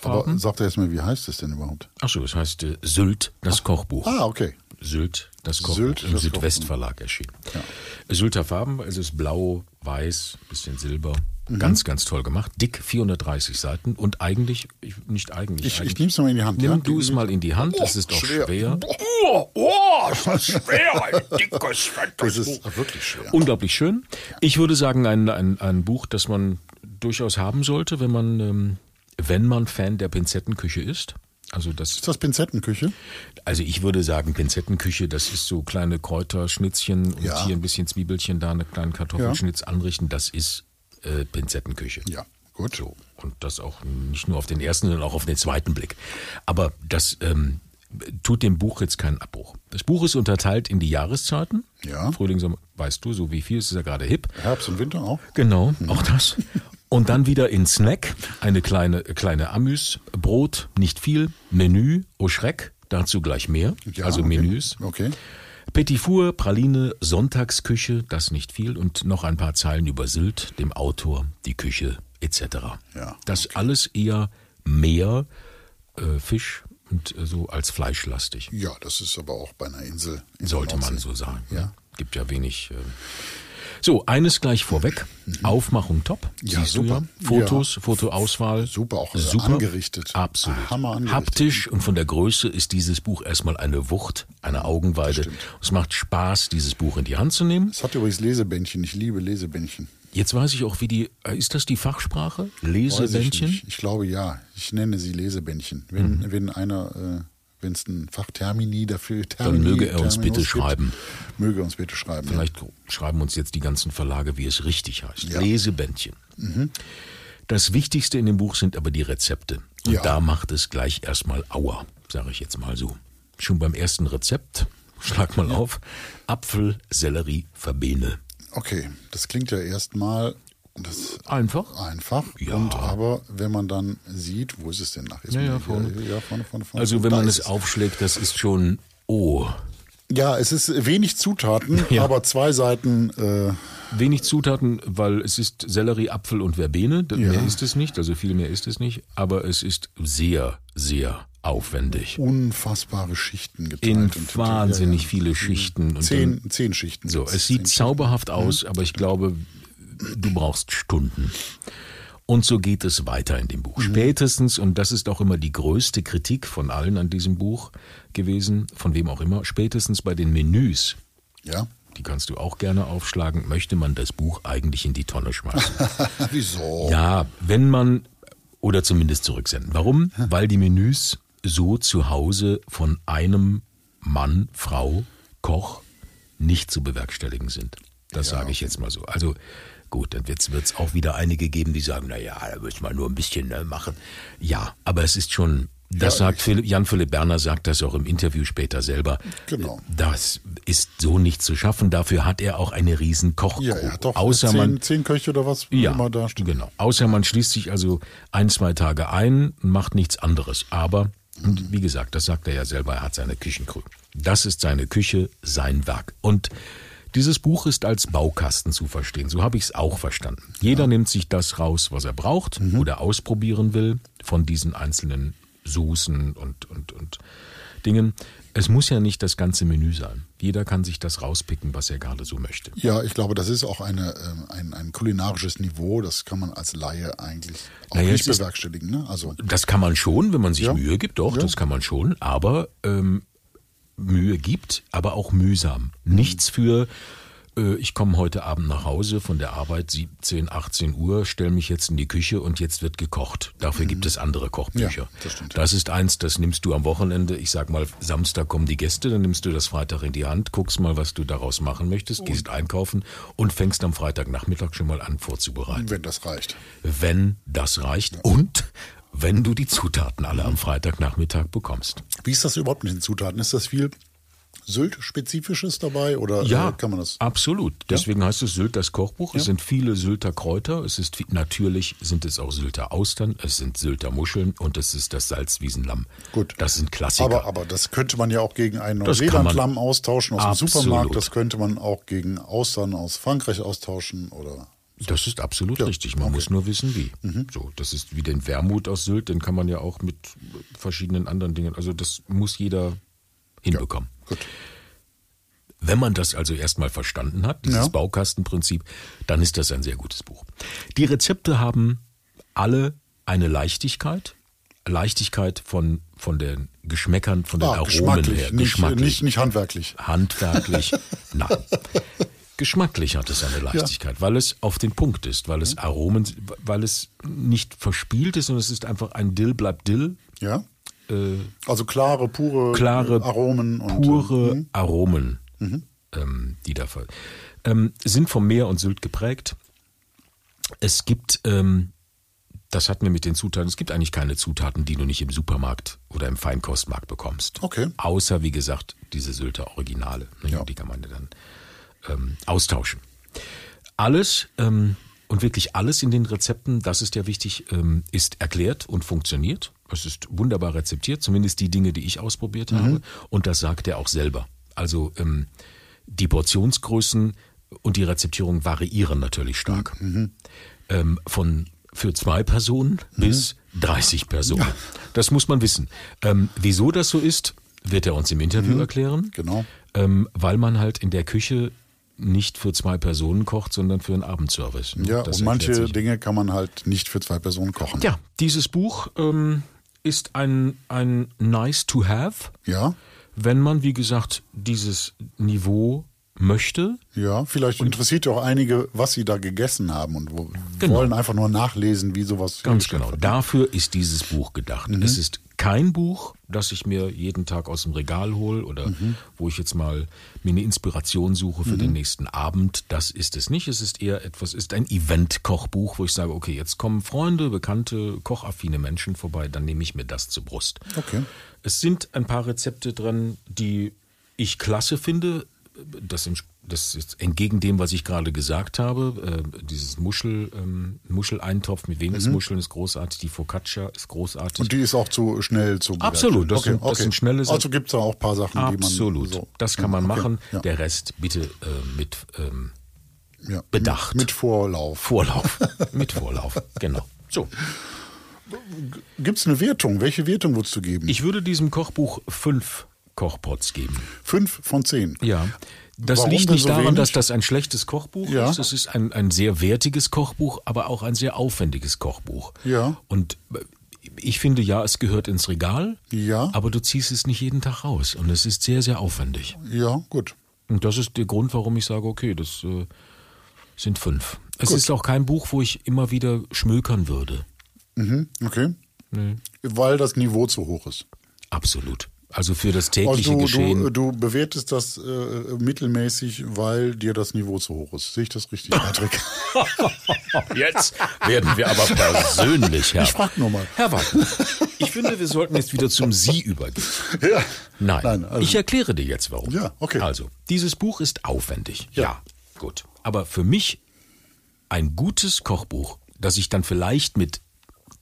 Speaker 3: Meerfarben.
Speaker 2: sagt er jetzt mal, wie heißt es denn überhaupt?
Speaker 3: Achso, es heißt äh, Sylt, das Kochbuch.
Speaker 2: Ah, okay.
Speaker 3: Sylt, das Kochbuch
Speaker 2: Sylt,
Speaker 3: im Südwestverlag erschienen. Sylter Farben, also es ist blau, weiß, bisschen Silber.
Speaker 2: Mhm.
Speaker 3: Ganz, ganz toll gemacht. Dick, 430 Seiten und eigentlich, ich, nicht eigentlich.
Speaker 2: Ich, ich
Speaker 3: eigentlich,
Speaker 2: nehme es mal in die Hand.
Speaker 3: Nimm
Speaker 2: ja?
Speaker 3: du es mal in die Hand, das ist doch
Speaker 2: schwer.
Speaker 3: schwer.
Speaker 4: Oh, oh, ist das schwer, ein dickes, fettes
Speaker 2: Das
Speaker 4: Buch.
Speaker 2: ist wirklich schwer.
Speaker 3: Unglaublich schön. Ich würde sagen, ein, ein, ein Buch, das man durchaus haben sollte, wenn man, ähm, wenn man Fan der Pinzettenküche ist. Also das
Speaker 2: Ist das Pinzettenküche?
Speaker 3: Also ich würde sagen, Pinzettenküche, das ist so kleine Kräuterschnitzchen und
Speaker 2: Ja.
Speaker 3: hier ein bisschen Zwiebelchen, da einen kleinen Kartoffelschnitz anrichten, das ist äh, Pinzettenküche.
Speaker 2: Ja, gut.
Speaker 3: So. Und das auch nicht nur auf den ersten, sondern auch auf den zweiten Blick. Aber das ähm, tut dem Buch jetzt keinen Abbruch. Das Buch ist unterteilt in die Jahreszeiten.
Speaker 2: Ja.
Speaker 3: Frühling, Sommer, weißt du, so wie viel, es ist ja gerade hip.
Speaker 2: Herbst und Winter auch?
Speaker 3: Genau, auch das. Und dann wieder in Snack, eine kleine, kleine Amüs, Brot, nicht viel, Menü, au Schreck, dazu gleich mehr,
Speaker 2: Ja,
Speaker 3: also
Speaker 2: okay.
Speaker 3: Menüs.
Speaker 2: Okay.
Speaker 3: Petit Four, Praline, Sonntagsküche, das nicht viel und noch ein paar Zeilen über Sylt, dem Autor, die Küche etc.
Speaker 2: Ja,
Speaker 3: Das alles eher mehr äh, Fisch und äh, so als fleischlastig.
Speaker 2: Ja, das ist aber auch bei einer Insel.
Speaker 3: Sollte man so sagen.
Speaker 2: Ja.
Speaker 3: ne? Gibt ja wenig. Äh so, eines gleich vorweg. Aufmachung top.
Speaker 2: Ja,
Speaker 3: Siehst
Speaker 2: super.
Speaker 3: du ja. Fotos, Fotoauswahl.
Speaker 2: Super, auch äh, angerichtet.
Speaker 3: Absolut.
Speaker 2: Hammer angerichtet.
Speaker 3: Haptisch und von der Größe ist dieses Buch erstmal eine Wucht, eine Augenweide. Es macht Spaß, dieses Buch in die Hand zu nehmen.
Speaker 2: Es hat übrigens Lesebändchen. Ich liebe Lesebändchen.
Speaker 3: Jetzt weiß ich auch, wie die, äh, ist das die Fachsprache?
Speaker 2: Ich,
Speaker 3: Lesebändchen?
Speaker 2: nicht. ich glaube ja. Ich nenne sie Lesebändchen. Wenn,
Speaker 3: Mhm.
Speaker 2: wenn einer, äh, wenn es ein Fachtermini dafür
Speaker 3: Dann
Speaker 2: Termini,
Speaker 3: möge er uns
Speaker 2: Terminus
Speaker 3: bitte
Speaker 2: gibt,
Speaker 3: schreiben.
Speaker 2: Möge uns bitte schreiben.
Speaker 3: Vielleicht schreiben uns jetzt die ganzen Verlage, wie es richtig heißt.
Speaker 2: Ja.
Speaker 3: Lesebändchen. Das Wichtigste in dem Buch sind aber die Rezepte. Und
Speaker 2: Ja.
Speaker 3: da macht es gleich erstmal Aua, sage ich jetzt mal so. Schon beim ersten Rezept, schlag mal auf, Apfel, Sellerie, Verbene.
Speaker 2: Ja. Okay, das klingt ja erstmal das
Speaker 3: Einfach?
Speaker 2: einfach.
Speaker 3: Ja.
Speaker 2: Und aber wenn man dann sieht, wo ist es denn nach? Ist
Speaker 3: Ja, ja, vorne.
Speaker 2: Ja, vorne, vorne, vorne.
Speaker 3: Also wenn man es aufschlägt, das ist schon, oh,
Speaker 2: Ja, es ist wenig Zutaten,
Speaker 3: Ja.
Speaker 2: aber zwei Seiten. Äh,
Speaker 3: Wenig Zutaten, weil es ist Sellerie, Apfel und Verbene.
Speaker 2: Ja.
Speaker 3: Mehr ist es nicht, also viel mehr ist es nicht. Aber es ist sehr, sehr aufwendig.
Speaker 2: unfassbare Schichten geteilt.
Speaker 3: In wahnsinnig
Speaker 2: ja, ja.
Speaker 3: viele Schichten. Und
Speaker 2: Zehn,
Speaker 3: dann,
Speaker 2: zehn Schichten.
Speaker 3: so, es sieht zauberhaft aus, aber ich glaube, du brauchst Stunden. Und so geht es weiter in dem Buch. Spätestens, und das ist auch immer die größte Kritik von allen an diesem Buch gewesen, von wem auch immer, spätestens bei den Menüs,
Speaker 2: Ja.
Speaker 3: die kannst du auch gerne aufschlagen, möchte man das Buch eigentlich in die Tonne schmeißen.
Speaker 2: Wieso?
Speaker 3: Ja, wenn man oder zumindest zurücksenden. Warum? Weil die Menüs so zu Hause von einem Mann, Frau, Koch nicht zu bewerkstelligen sind. Das sage ich jetzt mal so. Also gut, dann wird es auch wieder einige geben, die sagen, na ja, da müssen wir nur ein bisschen ne, machen. Ja, aber es ist schon, das
Speaker 2: Ja,
Speaker 3: sagt Philipp, Jan-Philipp Berner sagt das auch im Interview später selber.
Speaker 2: Genau.
Speaker 3: Das ist so nicht zu schaffen. Dafür hat er auch eine riesen Kochcrew.
Speaker 2: Ja, er hat doch
Speaker 3: Außer
Speaker 2: zehn,
Speaker 3: man
Speaker 2: zehn Köche oder was
Speaker 3: ja,
Speaker 2: immer da steht.
Speaker 3: genau. Außer man schließt sich also ein, zwei Tage ein und macht nichts anderes. Aber, und wie gesagt, das sagt er ja selber, er hat seine Küchencrew. Das ist seine Küche, sein Werk. Und dieses Buch ist als Baukasten zu verstehen. So habe ich es auch verstanden. Jeder nimmt sich das raus, was er braucht oder ausprobieren will von diesen einzelnen Soßen und, und, und Dingen. Es muss ja nicht das ganze Menü sein. Jeder kann sich das rauspicken, was er gerade so möchte.
Speaker 2: Ja, ich glaube, das ist auch eine, ähm, ein, ein kulinarisches Niveau, das kann man als Laie eigentlich auch
Speaker 3: Naja,
Speaker 2: nicht bewerkstelligen. Ne? Also,
Speaker 3: Das kann man schon, wenn man sich
Speaker 2: Ja.
Speaker 3: Mühe gibt, doch,
Speaker 2: Ja.
Speaker 3: das kann man schon, aber ähm, Mühe gibt, aber auch mühsam. Nichts für, äh, ich komme heute Abend nach Hause von der Arbeit, 17, 18 Uhr, stelle mich jetzt in die Küche und jetzt wird gekocht. Dafür gibt es andere Kochbücher.
Speaker 2: Ja, das stimmt.
Speaker 3: Das ist eins, das nimmst du am Wochenende, ich sag mal, Samstag kommen die Gäste, dann nimmst du das Freitag in die Hand, guckst mal, was du daraus machen möchtest, gehst einkaufen und fängst am Freitagnachmittag schon mal an vorzubereiten
Speaker 2: wenn das reicht.
Speaker 3: wenn das reicht und wenn du die Zutaten alle am Freitagnachmittag bekommst.
Speaker 2: Wie ist das überhaupt mit den Zutaten? Ist das viel Sylt-spezifisches dabei oder
Speaker 3: Ja,
Speaker 2: äh, kann man das?
Speaker 3: absolut. Deswegen heißt es Sylt das Kochbuch. Es sind viele Sylter Kräuter. Es ist natürlich sind es auch Sylter Austern. Es sind Sylter Muscheln und es ist das Salzwiesenlamm.
Speaker 2: Gut.
Speaker 3: Das sind Klassiker.
Speaker 2: Aber, aber das könnte man ja auch gegen einen Neuseeland-Lamm austauschen aus dem
Speaker 3: Absolut.
Speaker 2: Supermarkt. Das könnte man auch gegen Austern aus Frankreich austauschen oder.
Speaker 3: Das ist absolut
Speaker 2: Ja,
Speaker 3: richtig. Man
Speaker 2: okay. Mhm.
Speaker 3: muss nur wissen, wie. So, das ist wie den Wermut aus Sylt, den kann man ja auch mit verschiedenen anderen Dingen. Also das muss jeder hinbekommen.
Speaker 2: Gut.
Speaker 3: Wenn man das also erstmal verstanden hat, dieses
Speaker 2: Ja.
Speaker 3: Baukastenprinzip, dann ist das ein sehr gutes Buch. Die Rezepte haben alle eine Leichtigkeit. Leichtigkeit von, von den Geschmäckern, von den
Speaker 2: Ah,
Speaker 3: Aromen her.
Speaker 2: nicht,
Speaker 3: geschmacklich.
Speaker 2: nicht, nicht handwerklich.
Speaker 3: handwerklich. Nein. Geschmacklich hat es eine Leichtigkeit, weil es auf den Punkt ist, weil es Aromen, weil es nicht verspielt ist, sondern es ist einfach ein Dill bleibt Dill.
Speaker 2: Ja.
Speaker 3: Äh,
Speaker 2: Also klare, pure
Speaker 3: klare,
Speaker 2: Aromen und
Speaker 3: pure
Speaker 2: äh, mhm.
Speaker 3: Aromen, ähm, die da ähm, sind vom Meer und Sylt geprägt. Es gibt, ähm, das hatten wir mit den Zutaten, es gibt eigentlich keine Zutaten, die du nicht im Supermarkt oder im Feinkostmarkt bekommst.
Speaker 2: Okay.
Speaker 3: Außer, wie gesagt, diese Sylter Originale. Ne?
Speaker 2: Ja.
Speaker 3: Die kann man ja dann ähm, austauschen. Alles ähm, und wirklich alles in den Rezepten, das ist ja wichtig, ähm, ist erklärt und funktioniert. Es ist wunderbar rezeptiert, zumindest die Dinge, die ich ausprobiert habe. Und das sagt er auch selber. Also ähm, die Portionsgrößen und die Rezeptierung variieren natürlich stark. Ähm, von für zwei Personen bis 30 Personen. Das muss man wissen. Ähm, wieso das so ist, wird er uns im Interview erklären.
Speaker 2: Genau.
Speaker 3: Ähm, weil man halt in der Küche nicht für zwei Personen kocht, sondern für einen Abendservice.
Speaker 2: Ja,
Speaker 3: Das
Speaker 2: und manche
Speaker 3: sich.
Speaker 2: Dinge kann man halt nicht für zwei Personen kochen.
Speaker 3: Ja, dieses Buch ähm, ist ein, ein nice to have,
Speaker 2: Ja,
Speaker 3: wenn man, wie gesagt, dieses Niveau möchte.
Speaker 2: ja. Vielleicht interessiert ja auch einige, was sie da gegessen haben und wo,
Speaker 3: Genau.
Speaker 2: wollen einfach nur nachlesen, wie sowas
Speaker 3: Ganz genau.
Speaker 2: wird.
Speaker 3: Dafür ist dieses Buch gedacht.
Speaker 2: Mhm.
Speaker 3: Es ist kein Buch, das ich mir jeden Tag aus dem Regal hole oder
Speaker 2: Mhm.
Speaker 3: wo ich jetzt mal mir eine Inspiration suche für den nächsten Abend. Das ist es nicht. Es ist eher etwas, ist ein Event-Kochbuch, wo ich sage, okay, jetzt kommen Freunde, bekannte, kochaffine Menschen vorbei, dann nehme ich mir das zur Brust.
Speaker 2: Okay.
Speaker 3: Es sind ein paar Rezepte drin, die ich klasse finde. Das, das ist entgegen dem, was ich gerade gesagt habe. Äh, dieses Muschel, ähm, Muscheleintopf mit Venusmuscheln ist großartig. Die Focaccia ist großartig.
Speaker 2: Mhm. Und die ist auch zu schnell zu
Speaker 3: Absolut, das
Speaker 2: okay,
Speaker 3: sind- das
Speaker 2: okay.
Speaker 3: sind schnelle Sachen.
Speaker 2: Also gibt es da auch ein paar Sachen, die man
Speaker 3: Absolut.
Speaker 2: so.
Speaker 3: das kann man
Speaker 2: Okay,
Speaker 3: machen.
Speaker 2: Ja.
Speaker 3: Der Rest bitte äh, mit ähm,
Speaker 2: ja.
Speaker 3: Bedacht.
Speaker 2: Mit Vorlauf.
Speaker 3: Vorlauf. mit Vorlauf, genau. So,
Speaker 2: Gibt es eine Wertung? Welche Wertung würdest du geben?
Speaker 3: ich würde diesem Kochbuch fünf Kochpots geben.
Speaker 2: Fünf von zehn.
Speaker 3: Ja. Das
Speaker 2: Warum
Speaker 3: liegt nicht
Speaker 2: so
Speaker 3: daran,
Speaker 2: wenig?
Speaker 3: dass das ein schlechtes Kochbuch
Speaker 2: Ja.
Speaker 3: ist. Das ist ein, ein sehr wertiges Kochbuch, aber auch ein sehr aufwendiges Kochbuch.
Speaker 2: Ja.
Speaker 3: Und ich finde ja, es gehört ins Regal,
Speaker 2: Ja.
Speaker 3: aber du ziehst es nicht jeden Tag raus. Und es ist sehr, sehr aufwendig.
Speaker 2: Ja, gut.
Speaker 3: Und das ist der Grund, warum ich sage, okay, das äh, sind fünf. Es
Speaker 2: Gut.
Speaker 3: ist auch kein Buch, wo ich immer wieder schmökern würde.
Speaker 2: Mhm. Okay. Weil das Niveau zu hoch ist.
Speaker 3: Absolut. Also für das
Speaker 2: Also
Speaker 3: tägliche
Speaker 2: du,
Speaker 3: Geschehen.
Speaker 2: du, du bewertest das äh, mittelmäßig, weil dir das Niveau zu hoch ist. Sehe ich das richtig, Patrick?
Speaker 3: Jetzt werden wir aber persönlich, Herr.
Speaker 2: Ich frag nur mal.
Speaker 3: Herr Wagner, ich finde, wir sollten jetzt wieder zum Sie übergehen.
Speaker 2: ja.
Speaker 3: Nein,
Speaker 2: Nein, also-
Speaker 3: ich erkläre dir jetzt warum.
Speaker 2: Ja, okay.
Speaker 3: Also, dieses Buch ist aufwendig. Ja.
Speaker 2: Ja.
Speaker 3: gut. Aber für mich ein gutes Kochbuch, das ich dann vielleicht mit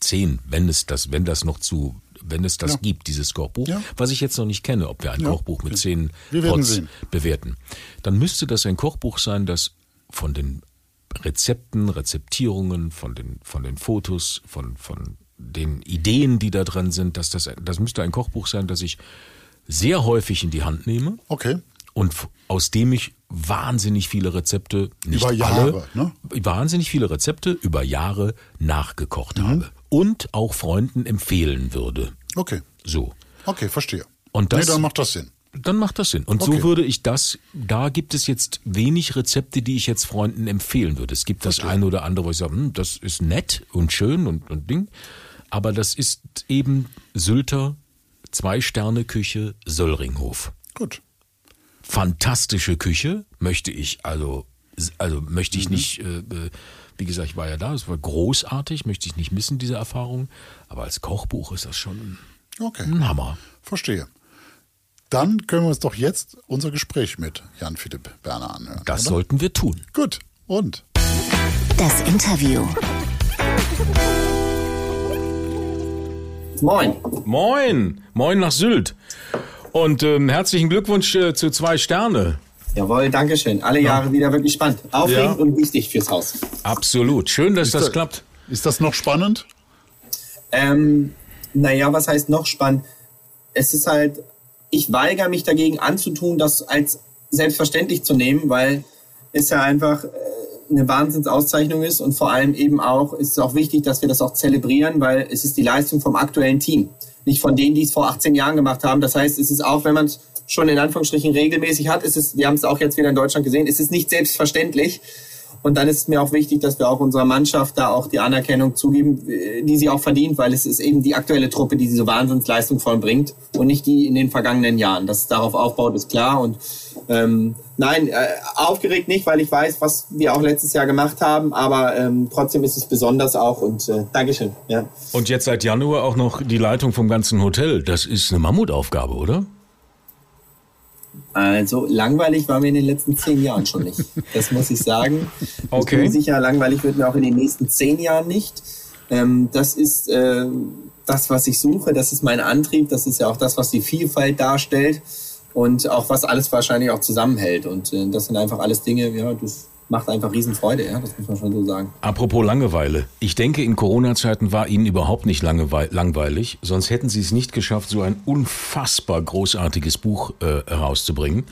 Speaker 3: zehn, wenn es das, wenn das noch zu, wenn es das
Speaker 2: Ja.
Speaker 3: gibt, dieses Kochbuch,
Speaker 2: Ja.
Speaker 3: was ich jetzt noch nicht kenne, ob wir ein
Speaker 2: Ja.
Speaker 3: Kochbuch mit zehn Pots bewerten, dann müsste das ein Kochbuch sein, das von den Rezepten, Rezeptierungen, von den, von den Fotos, von, von den Ideen, die da drin sind, dass das, das müsste ein Kochbuch sein, das ich sehr häufig in die Hand nehme
Speaker 2: Okay.
Speaker 3: und aus dem ich wahnsinnig viele Rezepte, nicht
Speaker 2: Über Jahre,
Speaker 3: alle,
Speaker 2: ne?
Speaker 3: wahnsinnig viele Rezepte über Jahre nachgekocht
Speaker 2: Mhm.
Speaker 3: habe und auch Freunden empfehlen würde.
Speaker 2: Okay.
Speaker 3: So.
Speaker 2: Okay, verstehe.
Speaker 3: Und das-
Speaker 2: nee, dann macht das Sinn.
Speaker 3: Dann macht das Sinn. Und
Speaker 2: Okay.
Speaker 3: so würde ich das, da gibt es jetzt wenig Rezepte, die ich jetzt Freunden empfehlen würde. Es gibt das eine oder andere, wo ich sage, hm, das ist nett und schön und, und Ding. Aber das ist eben Sylter Zwei-Sterne-Küche Söllringhof.
Speaker 2: Gut.
Speaker 3: Fantastische Küche, möchte ich also, also möchte
Speaker 2: Mhm.
Speaker 3: ich nicht, äh, äh, wie gesagt, ich war ja da, es war großartig, möchte ich nicht missen, diese Erfahrung. Aber als Kochbuch ist das schon
Speaker 2: Okay.
Speaker 3: ein Hammer.
Speaker 2: Verstehe. Dann können wir uns doch jetzt unser Gespräch mit Jan Philipp Berner anhören.
Speaker 3: Das
Speaker 2: oder?
Speaker 3: sollten wir tun.
Speaker 2: Gut. Und?
Speaker 1: Das Interview.
Speaker 5: Moin.
Speaker 3: Moin, moin nach Sylt. Und ähm, herzlichen Glückwunsch äh, zu zwei Sterne.
Speaker 5: Jawohl, Dankeschön. Alle Jahre wieder wirklich spannend. Aufregend
Speaker 2: Ja.
Speaker 5: und wichtig fürs Haus.
Speaker 3: Absolut. Schön, dass das
Speaker 2: da-
Speaker 3: klappt.
Speaker 2: Ist das noch spannend?
Speaker 5: Ähm, naja, was heißt noch spannend? Es ist halt, ich weigere mich dagegen anzutun, das als selbstverständlich zu nehmen, weil es ja einfach äh, eine Wahnsinnsauszeichnung ist und vor allem eben auch ist es auch wichtig, dass wir das auch zelebrieren, weil es ist die Leistung vom aktuellen Team, nicht von denen, die es vor 18 Jahren gemacht haben. Das heißt, es ist auch, wenn man es schon in Anführungsstrichen regelmäßig hat, ist es, wir haben es auch jetzt wieder in Deutschland gesehen, es ist nicht selbstverständlich. Und dann ist es mir auch wichtig, dass wir auch unserer Mannschaft da auch die Anerkennung zugeben, äh, die sie auch verdient, weil es ist eben die aktuelle Truppe, die diese Wahnsinnsleistung vollbringt und nicht die in den vergangenen Jahren. Dass es darauf aufbaut, ist klar. Und ähm, nein, äh, aufgeregt nicht, weil ich weiß, was wir auch letztes Jahr gemacht haben, aber ähm, trotzdem ist es besonders auch und äh, Dankeschön. Ja.
Speaker 3: Und jetzt seit Januar auch noch die Leitung vom ganzen Hotel. Das ist eine Mammutaufgabe, oder?
Speaker 5: Also langweilig war mir in den letzten zehn Jahren schon nicht. Das muss ich sagen.
Speaker 3: Okay.
Speaker 5: Ich bin mir sicher, langweilig wird mir auch in den nächsten zehn Jahren nicht. Ähm, das ist äh, das, was ich suche. Das ist mein Antrieb. Das ist ja auch das, was die Vielfalt darstellt und auch was alles wahrscheinlich auch zusammenhält. Und äh, das sind einfach alles Dinge, ja, das macht einfach Riesenfreude. Ja, das muss man schon so sagen.
Speaker 3: Apropos Langeweile. Ich denke, in Corona-Zeiten war Ihnen überhaupt nicht langweilig. Sonst hätten Sie es nicht geschafft, so ein unfassbar großartiges Buch äh, herauszubringen.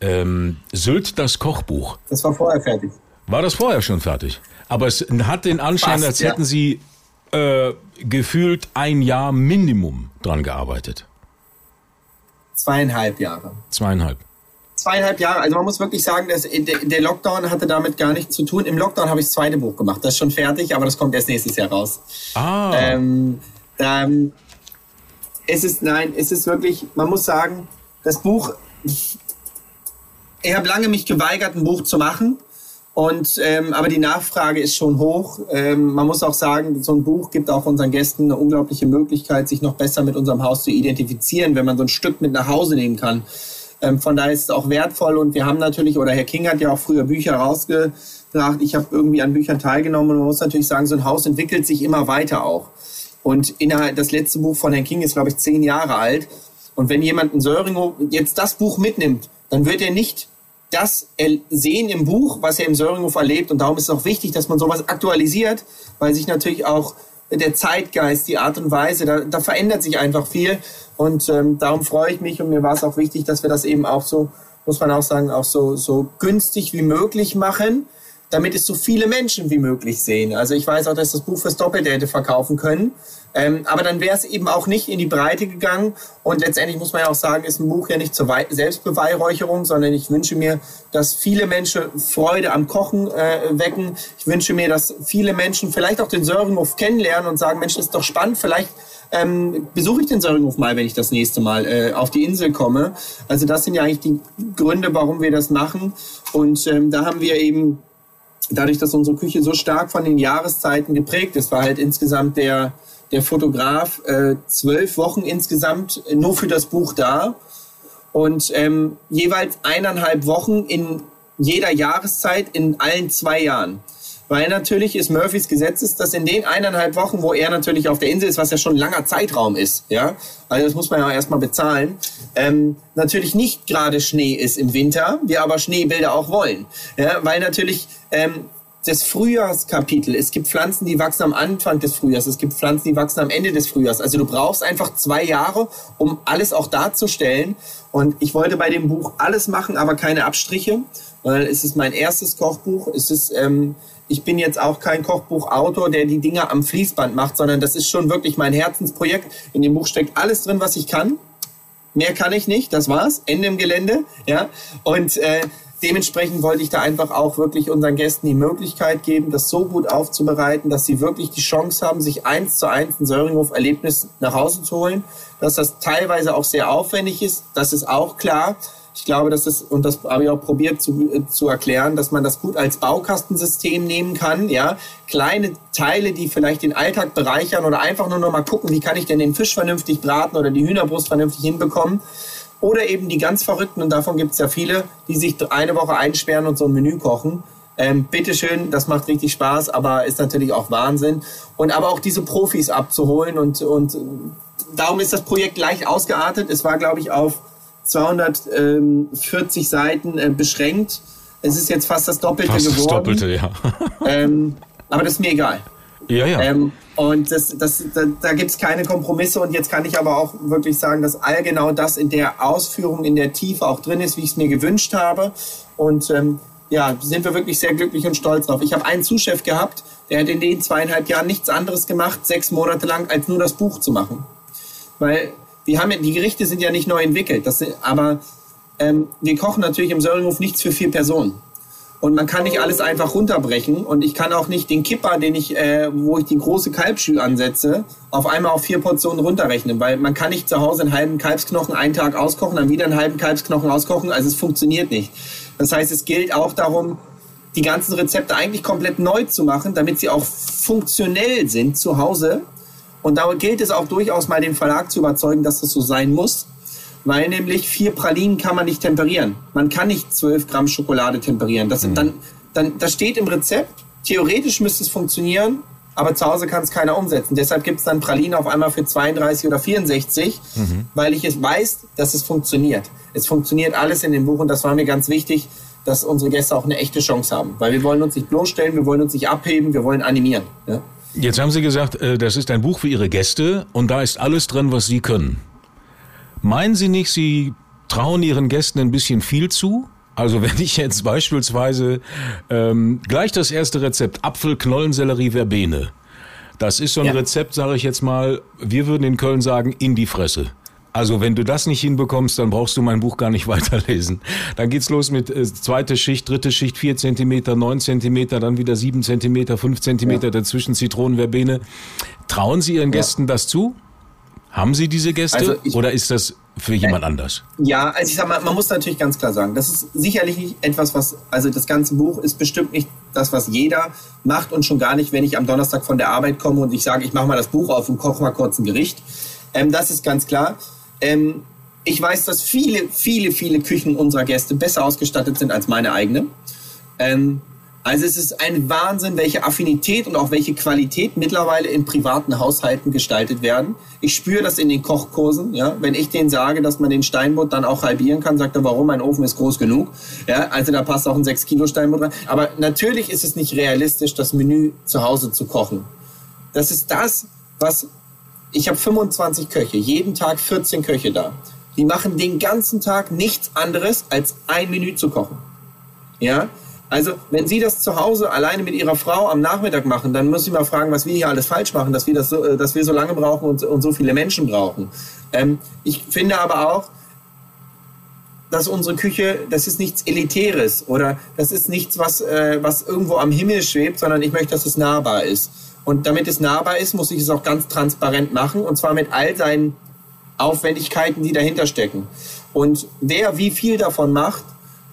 Speaker 3: Ähm, Sylt, das Kochbuch.
Speaker 5: Das war vorher fertig.
Speaker 3: War das vorher schon fertig? Aber es hat den Anschein,
Speaker 5: Fast,
Speaker 3: als
Speaker 5: ja.
Speaker 3: hätten Sie äh, gefühlt ein Jahr Minimum dran gearbeitet.
Speaker 5: Zweieinhalb Jahre.
Speaker 3: Zweieinhalb.
Speaker 5: Zweieinhalb Jahre. Also man muss wirklich sagen, dass der Lockdown hatte damit gar nichts zu tun. Im Lockdown habe ich das zweite Buch gemacht. Das ist schon fertig, aber das kommt erst nächstes Jahr raus.
Speaker 3: Ah,
Speaker 5: Ähm, ähm, es ist, nein, es ist wirklich, man muss sagen, das Buch, ich habe lange mich geweigert, ein Buch zu machen. Und, ähm, aber die Nachfrage ist schon hoch. Ähm, man muss auch sagen, so ein Buch gibt auch unseren Gästen eine unglaubliche Möglichkeit, sich noch besser mit unserem Haus zu identifizieren, wenn man so ein Stück mit nach Hause nehmen kann. Ähm, von daher ist es auch wertvoll und wir haben natürlich, oder Herr King hat ja auch früher Bücher rausgebracht. Ich habe irgendwie an Büchern teilgenommen und man muss natürlich sagen, so ein Haus entwickelt sich immer weiter auch. Und innerhalb, das letzte Buch von Herrn King ist, glaube ich, zehn Jahre alt. Und wenn jemand in Söringhof jetzt das Buch mitnimmt, dann wird er nicht das sehen im Buch, was er im Söringhof erlebt. Und darum ist es auch wichtig, dass man sowas aktualisiert, weil sich natürlich auch der Zeitgeist, die Art und Weise, da, da verändert sich einfach viel. Und ähm, darum freue ich mich und mir war es auch wichtig, dass wir das eben auch so, muss man auch sagen, auch so, so günstig wie möglich machen, damit es so viele Menschen wie möglich sehen. Also ich weiß auch, dass das Buch fürs Doppelte hätte verkaufen können. Ähm, aber dann wäre es eben auch nicht in die Breite gegangen. Und letztendlich muss man ja auch sagen, ist ein Buch ja nicht zur Wei- Selbstbeweihräucherung, sondern ich wünsche mir, dass viele Menschen Freude am Kochen äh, wecken. Ich wünsche mir, dass viele Menschen vielleicht auch den Söringhof kennenlernen und sagen, Mensch, das ist doch spannend, vielleicht ähm, besuche ich den Söringhof mal, wenn ich das nächste Mal äh, auf die Insel komme. Also das sind ja eigentlich die Gründe, warum wir das machen. Und ähm, da haben wir eben dadurch, dass unsere Küche so stark von den Jahreszeiten geprägt ist, war halt insgesamt der, der Fotograf äh, zwölf Wochen insgesamt nur für das Buch da und ähm, jeweils eineinhalb Wochen in jeder Jahreszeit in allen zwei Jahren. Weil natürlich ist Murphys Gesetz ist, dass in den eineinhalb Wochen, wo er natürlich auf der Insel ist, was ja schon ein langer Zeitraum ist, ja, also das muss man ja erstmal bezahlen, ähm, natürlich nicht gerade Schnee ist im Winter, wir aber Schneebilder auch wollen. Ja, weil natürlich ähm, das Frühjahrskapitel. Es gibt Pflanzen, die wachsen am Anfang des Frühjahrs. Es gibt Pflanzen, die wachsen am Ende des Frühjahrs. Also du brauchst einfach zwei Jahre, um alles auch darzustellen. Und ich wollte bei dem Buch alles machen, aber keine Abstriche, weil es ist mein erstes Kochbuch. Es ist, ähm, ich bin jetzt auch kein Kochbuchautor, der die Dinge am Fließband macht, sondern das ist schon wirklich mein Herzensprojekt. In dem Buch steckt alles drin, was ich kann. Mehr kann ich nicht, das war's. Ende im Gelände. Ja. Und äh, dementsprechend wollte ich da einfach auch wirklich unseren Gästen die Möglichkeit geben, das so gut aufzubereiten, dass sie wirklich die Chance haben, sich eins zu eins ein Söringhof-Erlebnis nach Hause zu holen. Dass das teilweise auch sehr aufwendig ist, das ist auch klar. Ich glaube, dass es, und das habe ich auch probiert zu, äh, zu erklären, dass man das gut als Baukastensystem nehmen kann. Ja, kleine Teile, die vielleicht den Alltag bereichern oder einfach nur noch mal gucken, wie kann ich denn den Fisch vernünftig braten oder die Hühnerbrust vernünftig hinbekommen. Oder eben die ganz Verrückten, und davon gibt es ja viele, die sich eine Woche einsperren und so ein Menü kochen. Ähm, bitteschön, das macht richtig Spaß, aber ist natürlich auch Wahnsinn. Und aber auch diese Profis abzuholen und, und darum ist das Projekt leicht ausgeartet. Es war, glaube ich, auf 240 Seiten äh, beschränkt. Es ist jetzt fast das Doppelte
Speaker 3: Fast
Speaker 5: geworden.
Speaker 3: das Doppelte, ja.
Speaker 5: Ähm, aber das ist mir egal.
Speaker 3: ja, ja.
Speaker 5: Ähm, und das, das, da, da gibt es keine Kompromisse. Und jetzt kann ich aber auch wirklich sagen, dass all genau das in der Ausführung, in der Tiefe auch drin ist, wie ich es mir gewünscht habe. Und ähm, ja, sind wir wirklich sehr glücklich und stolz drauf. Ich habe einen Zuschef gehabt, der hat in den zweieinhalb Jahren nichts anderes gemacht, sechs Monate lang, als nur das Buch zu machen. Weil wir haben die Gerichte sind ja nicht neu entwickelt, das aber ähm, wir kochen natürlich im Söllinghof nichts für vier Personen. Und man kann nicht alles einfach runterbrechen. Und ich kann auch nicht den Kipper, den ich, äh, wo ich die große Kalbschü ansetze, auf einmal auf vier Portionen runterrechnen. Weil man kann nicht zu Hause einen halben Kalbsknochen einen Tag auskochen, dann wieder einen halben Kalbsknochen auskochen. Also es funktioniert nicht. Das heißt, es gilt auch darum, die ganzen Rezepte eigentlich komplett neu zu machen, damit sie auch funktionell sind zu Hause. Und da gilt es auch durchaus mal den Verlag zu überzeugen, dass das so sein muss weil nämlich vier Pralinen kann man nicht temperieren. Man kann nicht 12 Gramm Schokolade temperieren. Das, dann, dann, das steht im Rezept. Theoretisch müsste es funktionieren, aber zu Hause kann es keiner umsetzen. Deshalb gibt es dann Pralinen auf einmal für 32 oder 64, weil ich es weiß, dass es funktioniert. Es funktioniert alles in dem Buch und das war mir ganz wichtig, dass unsere Gäste auch eine echte Chance haben. Weil wir wollen uns nicht bloßstellen, wir wollen uns nicht abheben, wir wollen animieren. Ja?
Speaker 3: Jetzt haben Sie gesagt, äh, das ist ein Buch für Ihre Gäste und da ist alles drin, was Sie können. Meinen Sie nicht, Sie trauen Ihren Gästen ein bisschen viel zu? Also wenn ich jetzt beispielsweise ähm, gleich das erste Rezept Apfel, Knollensellerie, Verbene. Das ist so ein
Speaker 5: Ja.
Speaker 3: Rezept, sage ich jetzt mal, wir würden in Köln sagen, in die Fresse. Also wenn du das nicht hinbekommst, dann brauchst du mein Buch gar nicht weiterlesen. Dann geht's los mit äh, zweite Schicht, dritte Schicht, vier Zentimeter, neun Zentimeter, dann wieder sieben Zentimeter, fünf Zentimeter, dazwischen Zitronen, Verbene. Trauen Sie Ihren Gästen das zu? Haben Sie diese Gäste
Speaker 5: Also ich-
Speaker 3: oder ist das für jemand anders?
Speaker 5: Ja, also ich sag mal, man muss natürlich ganz klar sagen, das ist sicherlich nicht etwas, was, also das ganze Buch ist bestimmt nicht das, was jeder macht und schon gar nicht, wenn ich am Donnerstag von der Arbeit komme und ich sage, ich mache mal das Buch auf und koche mal kurz ein Gericht. Ähm, das ist ganz klar. Ähm, ich weiß, dass viele, viele, viele Küchen unserer Gäste besser ausgestattet sind als meine eigene. Ähm, also es ist ein Wahnsinn, welche Affinität und auch welche Qualität mittlerweile in privaten Haushalten gestaltet werden. Ich spüre das in den Kochkursen. Ja? Wenn ich denen sage, dass man den Steinbutt dann auch halbieren kann, sagt er, warum? Mein Ofen ist groß genug. Ja? Also da passt auch ein 6 Kilo Steinbutt rein. Aber natürlich ist es nicht realistisch, das Menü zu Hause zu kochen. Das ist das, was... Ich habe 25 Köche, jeden Tag 14 Köche da. Die machen den ganzen Tag nichts anderes, als ein Menü zu kochen. Ja, also wenn Sie das zu Hause alleine mit Ihrer Frau am Nachmittag machen, dann muss ich mal fragen, was wir hier alles falsch machen, dass wir das so, äh, dass wir so lange brauchen und, und so viele Menschen brauchen. Ähm, ich finde aber auch, dass unsere Küche, das ist nichts Elitäres oder das ist nichts, was, äh, was irgendwo am Himmel schwebt, sondern ich möchte, dass es nahbar ist. Und damit es nahbar ist, muss ich es auch ganz transparent machen und zwar mit all seinen Aufwendigkeiten, die dahinter stecken. Und wer wie viel davon macht,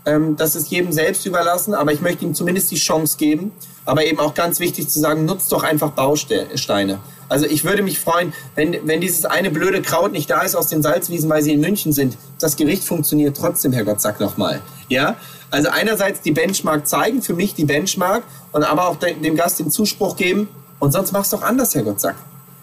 Speaker 5: ähm, das ist jedem selbst überlassen, aber ich möchte ihm zumindest die Chance geben. Aber eben auch ganz wichtig zu sagen, nutzt doch einfach Bausteine. Also ich würde mich freuen, wenn, wenn dieses eine blöde Kraut nicht da ist aus den Salzwiesen, weil sie in München sind. Das Gericht funktioniert trotzdem, Herrgott, sag noch mal. Ja? Also einerseits die Benchmark zeigen, für mich die Benchmark, und aber auch de- dem Gast den Zuspruch geben. Und sonst mach's doch anders, Herrgott, sag.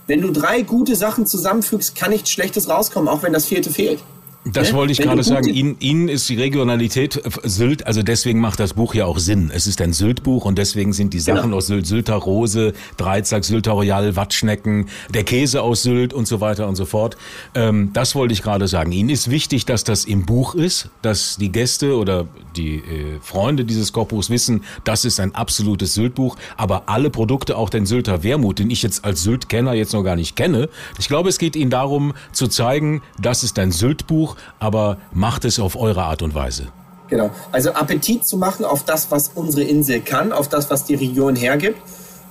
Speaker 5: Wenn du drei gute Sachen zusammenfügst, kann nichts Schlechtes rauskommen, auch wenn das vierte fehlt.
Speaker 3: Das
Speaker 5: Ne?
Speaker 3: wollte ich
Speaker 5: Wenn
Speaker 3: gerade sagen. Ihnen, Ihnen ist die Regionalität Sylt, also deswegen macht das Buch ja auch Sinn. Es ist ein Sylt-Buch und deswegen sind die Sachen
Speaker 5: Genau.
Speaker 3: aus Sylt, Sylter Rose, Dreizack, Sylter Royal, Wattschnecken, der Käse aus Sylt und so weiter und so fort. Ähm, das wollte ich gerade sagen. Ihnen ist wichtig, dass das im Buch ist, dass die Gäste oder die äh, Freunde dieses Kochbuchs wissen, das ist ein absolutes Sylt-Buch, aber alle Produkte, auch den Sylter Wermut, den ich jetzt als Sylt-Kenner jetzt noch gar nicht kenne. Ich glaube, es geht Ihnen darum zu zeigen, das ist ein Sylt-Buch, aber macht es auf eure Art und Weise.
Speaker 5: Genau. Also Appetit zu machen auf das, was unsere Insel kann, auf das, was die Region hergibt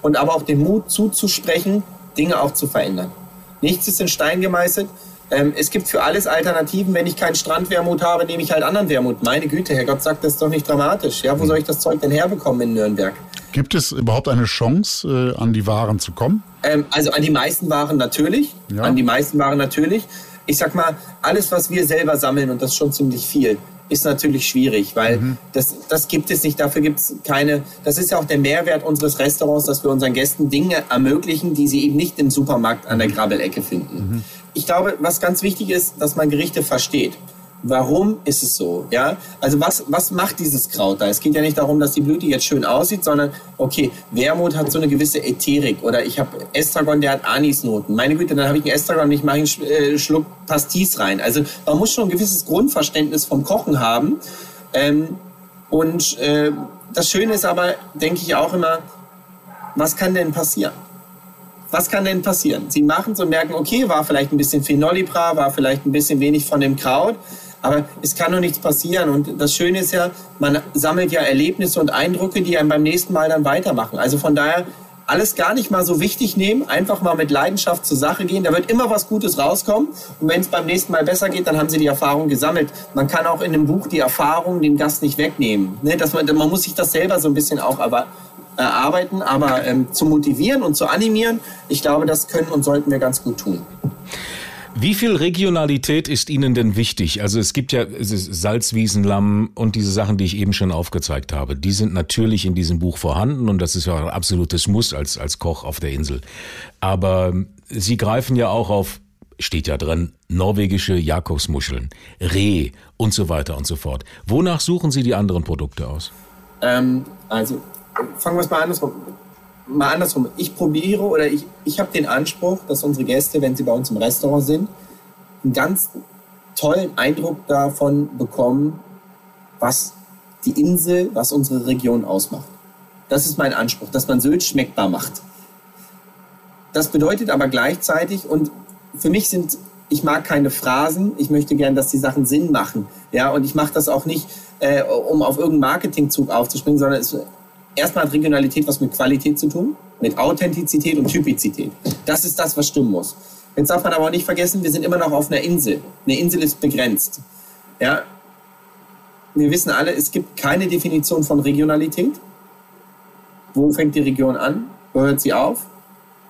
Speaker 5: und aber auch den Mut zuzusprechen, Dinge auch zu verändern. Nichts ist in Stein gemeißelt. Ähm, es gibt für alles Alternativen. Wenn ich keinen Strandwermut habe, nehme ich halt anderen Wermut. Meine Güte, Herrgott sagt, das ist doch nicht dramatisch. Ja, wo soll ich das Zeug denn herbekommen in Nürnberg?
Speaker 2: Gibt es überhaupt eine Chance, äh, an die Waren zu kommen?
Speaker 5: Ähm, also an die meisten Waren natürlich.
Speaker 2: Ja.
Speaker 5: An die meisten Waren natürlich. Ich sag mal, alles, was wir selber sammeln, und das ist schon ziemlich viel, ist natürlich schwierig, weil das, das gibt es nicht. Dafür gibt es keine. Das ist ja auch der Mehrwert unseres Restaurants, dass wir unseren Gästen Dinge ermöglichen, die sie eben nicht im Supermarkt an der Grabbelecke finden. Ich glaube, was ganz wichtig ist, dass man Gerichte versteht. Warum ist es so? Ja, also was, was macht dieses Kraut da? Es geht ja nicht darum, dass die Blüte jetzt schön aussieht, sondern okay, Wermut hat so eine gewisse Ätherik oder ich habe Estragon, der hat Anisnoten. Meine Güte, dann habe ich einen Estragon und ich mache einen äh, Schluck Pastis rein. Also man muss schon ein gewisses Grundverständnis vom Kochen haben. Ähm, und äh, das Schöne ist aber, denke ich auch immer, was kann denn passieren? was kann denn passieren? Sie machen und merken, okay, war vielleicht ein bisschen Phenolipra, war vielleicht ein bisschen wenig von dem Kraut, aber es kann doch nichts passieren. Und das Schöne ist ja, man sammelt ja Erlebnisse und Eindrücke, die einem beim nächsten Mal dann weitermachen. Also von daher alles gar nicht mal so wichtig nehmen, einfach mal mit Leidenschaft zur Sache gehen. Da wird immer was Gutes rauskommen. Und wenn es beim nächsten Mal besser geht, dann haben Sie die Erfahrung gesammelt. Man kann auch in einem Buch die Erfahrung dem Gast nicht wegnehmen. Ne? Dass man, man muss sich das selber so ein bisschen auch aber erarbeiten, aber ähm, zu motivieren und zu animieren, ich glaube, das können und sollten wir ganz gut tun.
Speaker 3: Wie viel Regionalität ist Ihnen denn wichtig? Also es gibt ja Salzwiesenlamm und diese Sachen, die ich eben schon aufgezeigt habe. Die sind natürlich in diesem Buch vorhanden und das ist ja ein absolutes Muss als, als Koch auf der Insel. Aber Sie greifen ja auch auf, steht ja drin, norwegische Jakobsmuscheln, Reh und so weiter und so fort. Wonach suchen Sie die anderen Produkte aus?
Speaker 5: Ähm, also fangen wir es mal andersrum. Mal andersrum. Ich probiere oder ich, ich habe den Anspruch, dass unsere Gäste, wenn sie bei uns im Restaurant sind, einen ganz tollen Eindruck davon bekommen, was die Insel, was unsere Region ausmacht. Das ist mein Anspruch, dass man Sylt schmeckbar macht. Das bedeutet aber gleichzeitig, und für mich sind, ich mag keine Phrasen, ich möchte gern, dass die Sachen Sinn machen. Ja, und ich mache das auch nicht, äh, um auf irgendeinen Marketingzug aufzuspringen, sondern es, erstmal hat Regionalität was mit Qualität zu tun, mit Authentizität und Typizität. Das ist das, was stimmen muss. Jetzt darf man aber auch nicht vergessen, wir sind immer noch auf einer Insel. Eine Insel ist begrenzt. Ja, wir wissen alle, es gibt keine Definition von Regionalität. Wo fängt die Region an? Wo hört sie auf?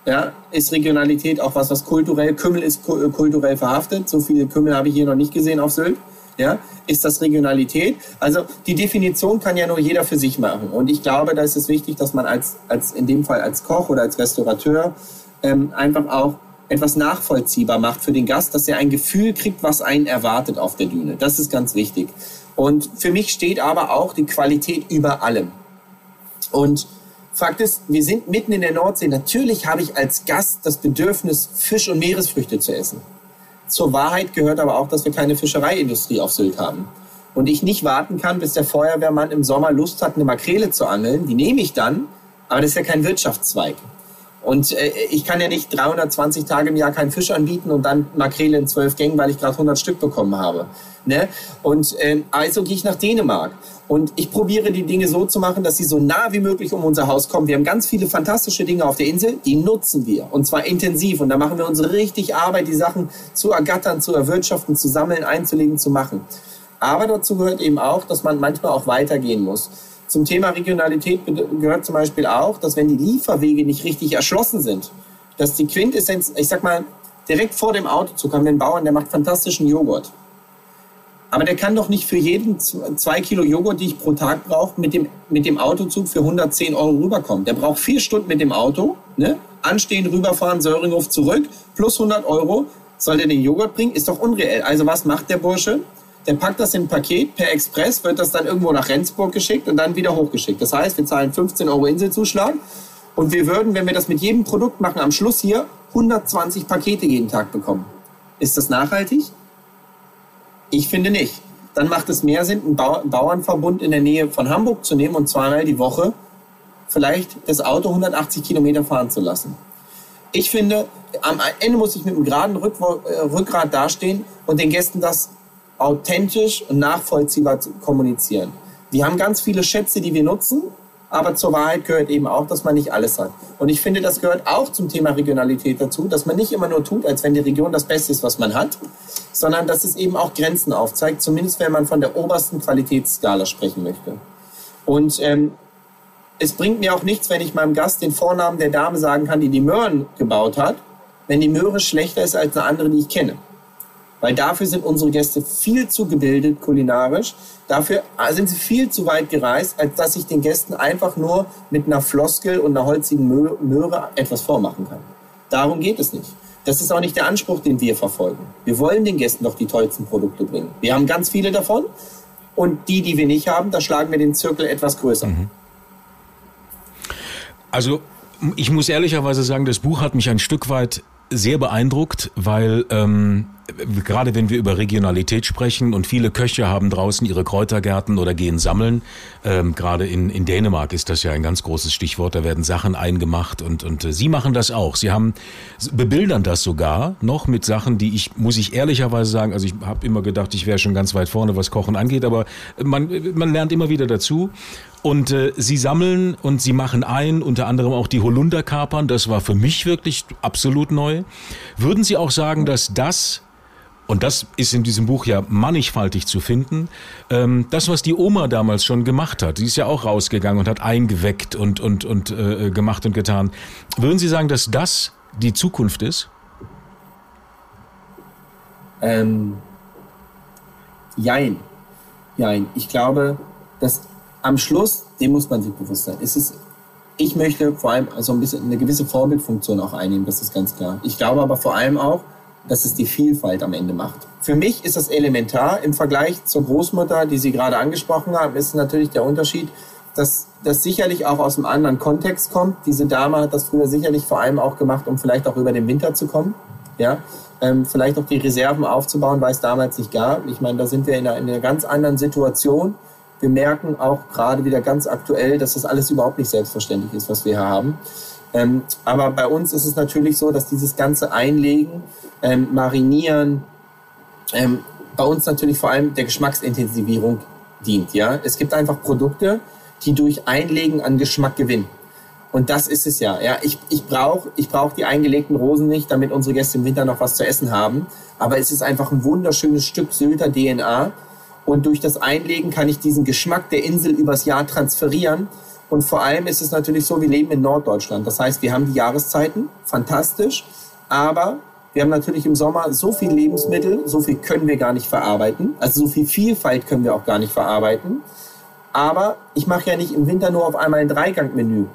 Speaker 5: Ja, ist Regionalität auch was, was kulturell, Kümmel ist ku- kulturell verhaftet. So viele Kümmel habe ich hier noch nicht gesehen auf Sylt. Ja, ist das Regionalität? Also die Definition kann ja nur jeder für sich machen. Und ich glaube, da ist es wichtig, dass man als, als in dem Fall als Koch oder als Restaurateur ähm, einfach auch etwas nachvollziehbar macht für den Gast, dass er ein Gefühl kriegt, was einen erwartet auf der Düne. Das ist ganz wichtig. Und für mich steht aber auch die Qualität über allem. Und Fakt ist, wir sind mitten in der Nordsee. Natürlich habe ich als Gast das Bedürfnis, Fisch und Meeresfrüchte zu essen. Zur Wahrheit gehört aber auch, dass wir keine Fischereiindustrie auf Sylt haben. Und ich nicht warten kann, bis der Feuerwehrmann im Sommer Lust hat, eine Makrele zu angeln. Die nehme ich dann, aber das ist ja kein Wirtschaftszweig. Und äh, ich kann ja nicht 320 Tage im Jahr keinen Fisch anbieten und dann Makrele in zwölf Gängen, weil ich gerade 100 Stück bekommen habe. Ne? Und ähm, also gehe ich nach Dänemark. Und ich probiere die Dinge so zu machen, dass sie so nah wie möglich um unser Haus kommen. Wir haben ganz viele fantastische Dinge auf der Insel, die nutzen wir. Und zwar intensiv. Und da machen wir unsere richtig Arbeit, die Sachen zu ergattern, zu erwirtschaften, zu sammeln, einzulegen, zu machen. Aber dazu gehört eben auch, dass man manchmal auch weitergehen muss. Zum Thema Regionalität gehört zum Beispiel auch, dass wenn die Lieferwege nicht richtig erschlossen sind, dass die Quintessenz, ich sag mal, direkt vor dem Autozug haben wir einen Bauern, der macht fantastischen Joghurt. Aber der kann doch nicht für jeden zwei Kilo Joghurt, die ich pro Tag brauche, mit dem, mit dem Autozug für 110 Euro rüberkommen. Der braucht vier Stunden mit dem Auto, ne? anstehen, rüberfahren, Söringhof zurück, plus 100 Euro. soll der den Joghurt bringen? Ist doch unreell. Also was macht der Bursche? Der packt das in ein Paket per Express, wird das dann irgendwo nach Rendsburg geschickt und dann wieder hochgeschickt. Das heißt, wir zahlen 15 Euro Inselzuschlag und wir würden, wenn wir das mit jedem Produkt machen, am Schluss hier 120 Pakete jeden Tag bekommen. Ist das nachhaltig? Ich finde nicht. Dann macht es mehr Sinn, einen Bauernverbund in der Nähe von Hamburg zu nehmen und zweimal die Woche vielleicht das Auto 180 Kilometer fahren zu lassen. Ich finde, am Ende muss ich mit einem geraden äh, Rückgrat dastehen und den Gästen das authentisch und nachvollziehbar kommunizieren. Wir haben ganz viele Schätze, die wir nutzen, aber zur Wahrheit gehört eben auch, dass man nicht alles hat. Und ich finde, das gehört auch zum Thema Regionalität dazu, dass man nicht immer nur tut, als wenn die Region das Beste ist, was man hat, sondern dass es eben auch Grenzen aufzeigt, zumindest wenn man von der obersten Qualitätsskala sprechen möchte. Und ähm, es bringt mir auch nichts, wenn ich meinem Gast den Vornamen der Dame sagen kann, die die Möhren gebaut hat, wenn die Möhre schlechter ist als eine andere, die ich kenne. Weil dafür sind unsere Gäste viel zu gebildet kulinarisch. Dafür sind sie viel zu weit gereist, als dass ich den Gästen einfach nur mit einer Floskel und einer holzigen Möhre etwas vormachen kann. Darum geht es nicht. Das ist auch nicht der Anspruch, den wir verfolgen. Wir wollen den Gästen doch die tollsten Produkte bringen. Wir haben ganz viele davon. Und die, die wir nicht haben, da schlagen wir den Zirkel etwas größer. Mhm.
Speaker 3: Also ich muss ehrlicherweise sagen, das Buch hat mich ein Stück weit sehr beeindruckt, weil ähm, gerade wenn wir über Regionalität sprechen und viele Köche haben draußen ihre Kräutergärten oder gehen sammeln, ähm, gerade in, in Dänemark ist das ja ein ganz großes Stichwort, da werden Sachen eingemacht und, und äh, Sie machen das auch. Sie haben bebildern das sogar noch mit Sachen, die ich, muss ich ehrlicherweise sagen, also ich habe immer gedacht, ich wäre schon ganz weit vorne, was Kochen angeht, aber man, man lernt immer wieder dazu. Und äh, sie sammeln und sie machen ein, unter anderem auch die Holunderkapern. Das war für mich wirklich absolut neu. Würden Sie auch sagen, dass das und das ist in diesem Buch ja mannigfaltig zu finden. Ähm, das, was die Oma damals schon gemacht hat, die ist ja auch rausgegangen und hat eingeweckt und, und, und äh, gemacht und getan. Würden Sie sagen, dass das die Zukunft ist?
Speaker 5: Ähm, jein. Jein. Ich glaube, dass am Schluss, dem muss man sich bewusst sein, es ich möchte vor allem so ein bisschen eine gewisse Vorbildfunktion auch einnehmen, das ist ganz klar. Ich glaube aber vor allem auch, dass es die Vielfalt am Ende macht. Für mich ist das elementar. Im Vergleich zur Großmutter, die Sie gerade angesprochen haben, ist natürlich der Unterschied, dass das sicherlich auch aus einem anderen Kontext kommt. Diese Dame hat das früher sicherlich vor allem auch gemacht, um vielleicht auch über den Winter zu kommen. Ja, ähm, vielleicht auch die Reserven aufzubauen, weil es damals nicht gab. Ich meine, da sind wir in einer, in einer ganz anderen Situation. Wir merken auch gerade wieder ganz aktuell, dass das alles überhaupt nicht selbstverständlich ist, was wir hier haben. Ähm, aber bei uns ist es natürlich so, dass dieses ganze Einlegen, ähm, Marinieren, ähm, bei uns natürlich vor allem der Geschmacksintensivierung dient. Ja? Es gibt einfach Produkte, die durch Einlegen an Geschmack gewinnen. Und das ist es ja. ja ich ich brauche ich brauch die eingelegten Rosen nicht, damit unsere Gäste im Winter noch was zu essen haben. Aber es ist einfach ein wunderschönes Stück Sylter DNA. Und durch das Einlegen kann ich diesen Geschmack der Insel übers Jahr transferieren und vor allem ist es natürlich so, wir leben in Norddeutschland. Das heißt, wir haben die Jahreszeiten, fantastisch, aber wir haben natürlich im Sommer so viel Lebensmittel, so viel können wir gar nicht verarbeiten. Also so viel Vielfalt können wir auch gar nicht verarbeiten. Aber ich mache ja nicht im Winter nur auf einmal ein Dreigangmenü,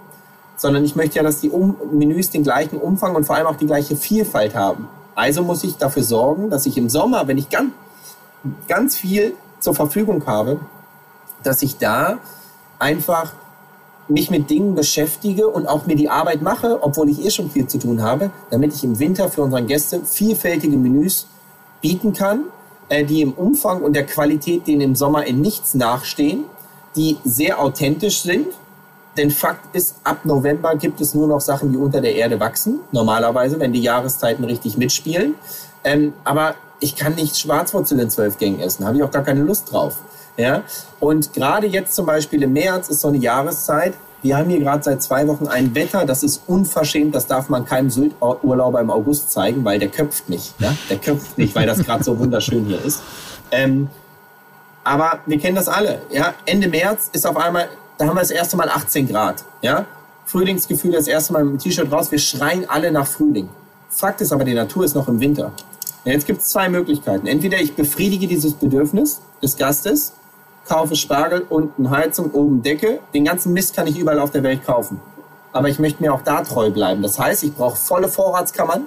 Speaker 5: sondern ich möchte ja, dass die um Menüs den gleichen Umfang und vor allem auch die gleiche Vielfalt haben. Also muss ich dafür sorgen, dass ich im Sommer, wenn ich ganz, ganz viel zur Verfügung habe, dass ich da einfach mich mit Dingen beschäftige und auch mir die Arbeit mache, obwohl ich eh schon viel zu tun habe, damit ich im Winter für unsere Gäste vielfältige Menüs bieten kann, äh, die im Umfang und der Qualität denen im Sommer in nichts nachstehen, die sehr authentisch sind. Denn Fakt ist, ab November gibt es nur noch Sachen, die unter der Erde wachsen, normalerweise, wenn die Jahreszeiten richtig mitspielen. Ähm, aber ich kann nicht Schwarzwurzel in zwölf Gängen essen, habe ich auch gar keine Lust drauf. Ja? Und gerade jetzt zum Beispiel im März ist so eine Jahreszeit. Wir haben hier gerade seit zwei Wochen ein Wetter, das ist unverschämt, das darf man keinem Sylt-Urlauber im August zeigen, weil der köpft nicht. Ja? Der köpft nicht, weil das gerade so wunderschön hier ist. Ähm, aber wir kennen das alle. Ja? Ende März ist auf einmal, da haben wir das erste Mal 18 Grad. Ja? Frühlingsgefühl das erste Mal mit dem T-Shirt raus. Wir schreien alle nach Frühling. Fakt ist aber, die Natur ist noch im Winter. Jetzt gibt es zwei Möglichkeiten. Entweder ich befriedige dieses Bedürfnis des Gastes kaufe Spargel, unten Heizung, oben Decke. Den ganzen Mist kann ich überall auf der Welt kaufen. Aber ich möchte mir auch da treu bleiben. Das heißt, ich brauche volle Vorratskammern,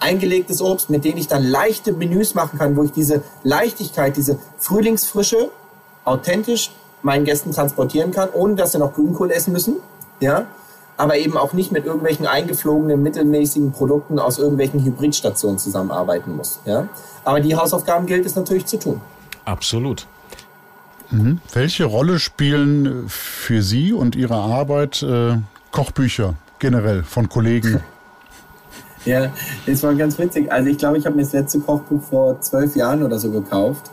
Speaker 5: eingelegtes Obst, mit denen ich dann leichte Menüs machen kann, wo ich diese Leichtigkeit, diese Frühlingsfrische authentisch meinen Gästen transportieren kann, ohne dass sie noch Grünkohl essen müssen. Ja, aber eben auch nicht mit irgendwelchen eingeflogenen, mittelmäßigen Produkten aus irgendwelchen Hybridstationen zusammenarbeiten muss. Ja? Aber die Hausaufgaben gilt es natürlich zu tun.
Speaker 3: Absolut.
Speaker 2: Mhm. Welche Rolle spielen für Sie und Ihre Arbeit äh, Kochbücher generell von Kollegen?
Speaker 5: Ja, das war ganz witzig. Also ich glaube, ich habe mir das letzte Kochbuch vor zwölf Jahren oder so gekauft.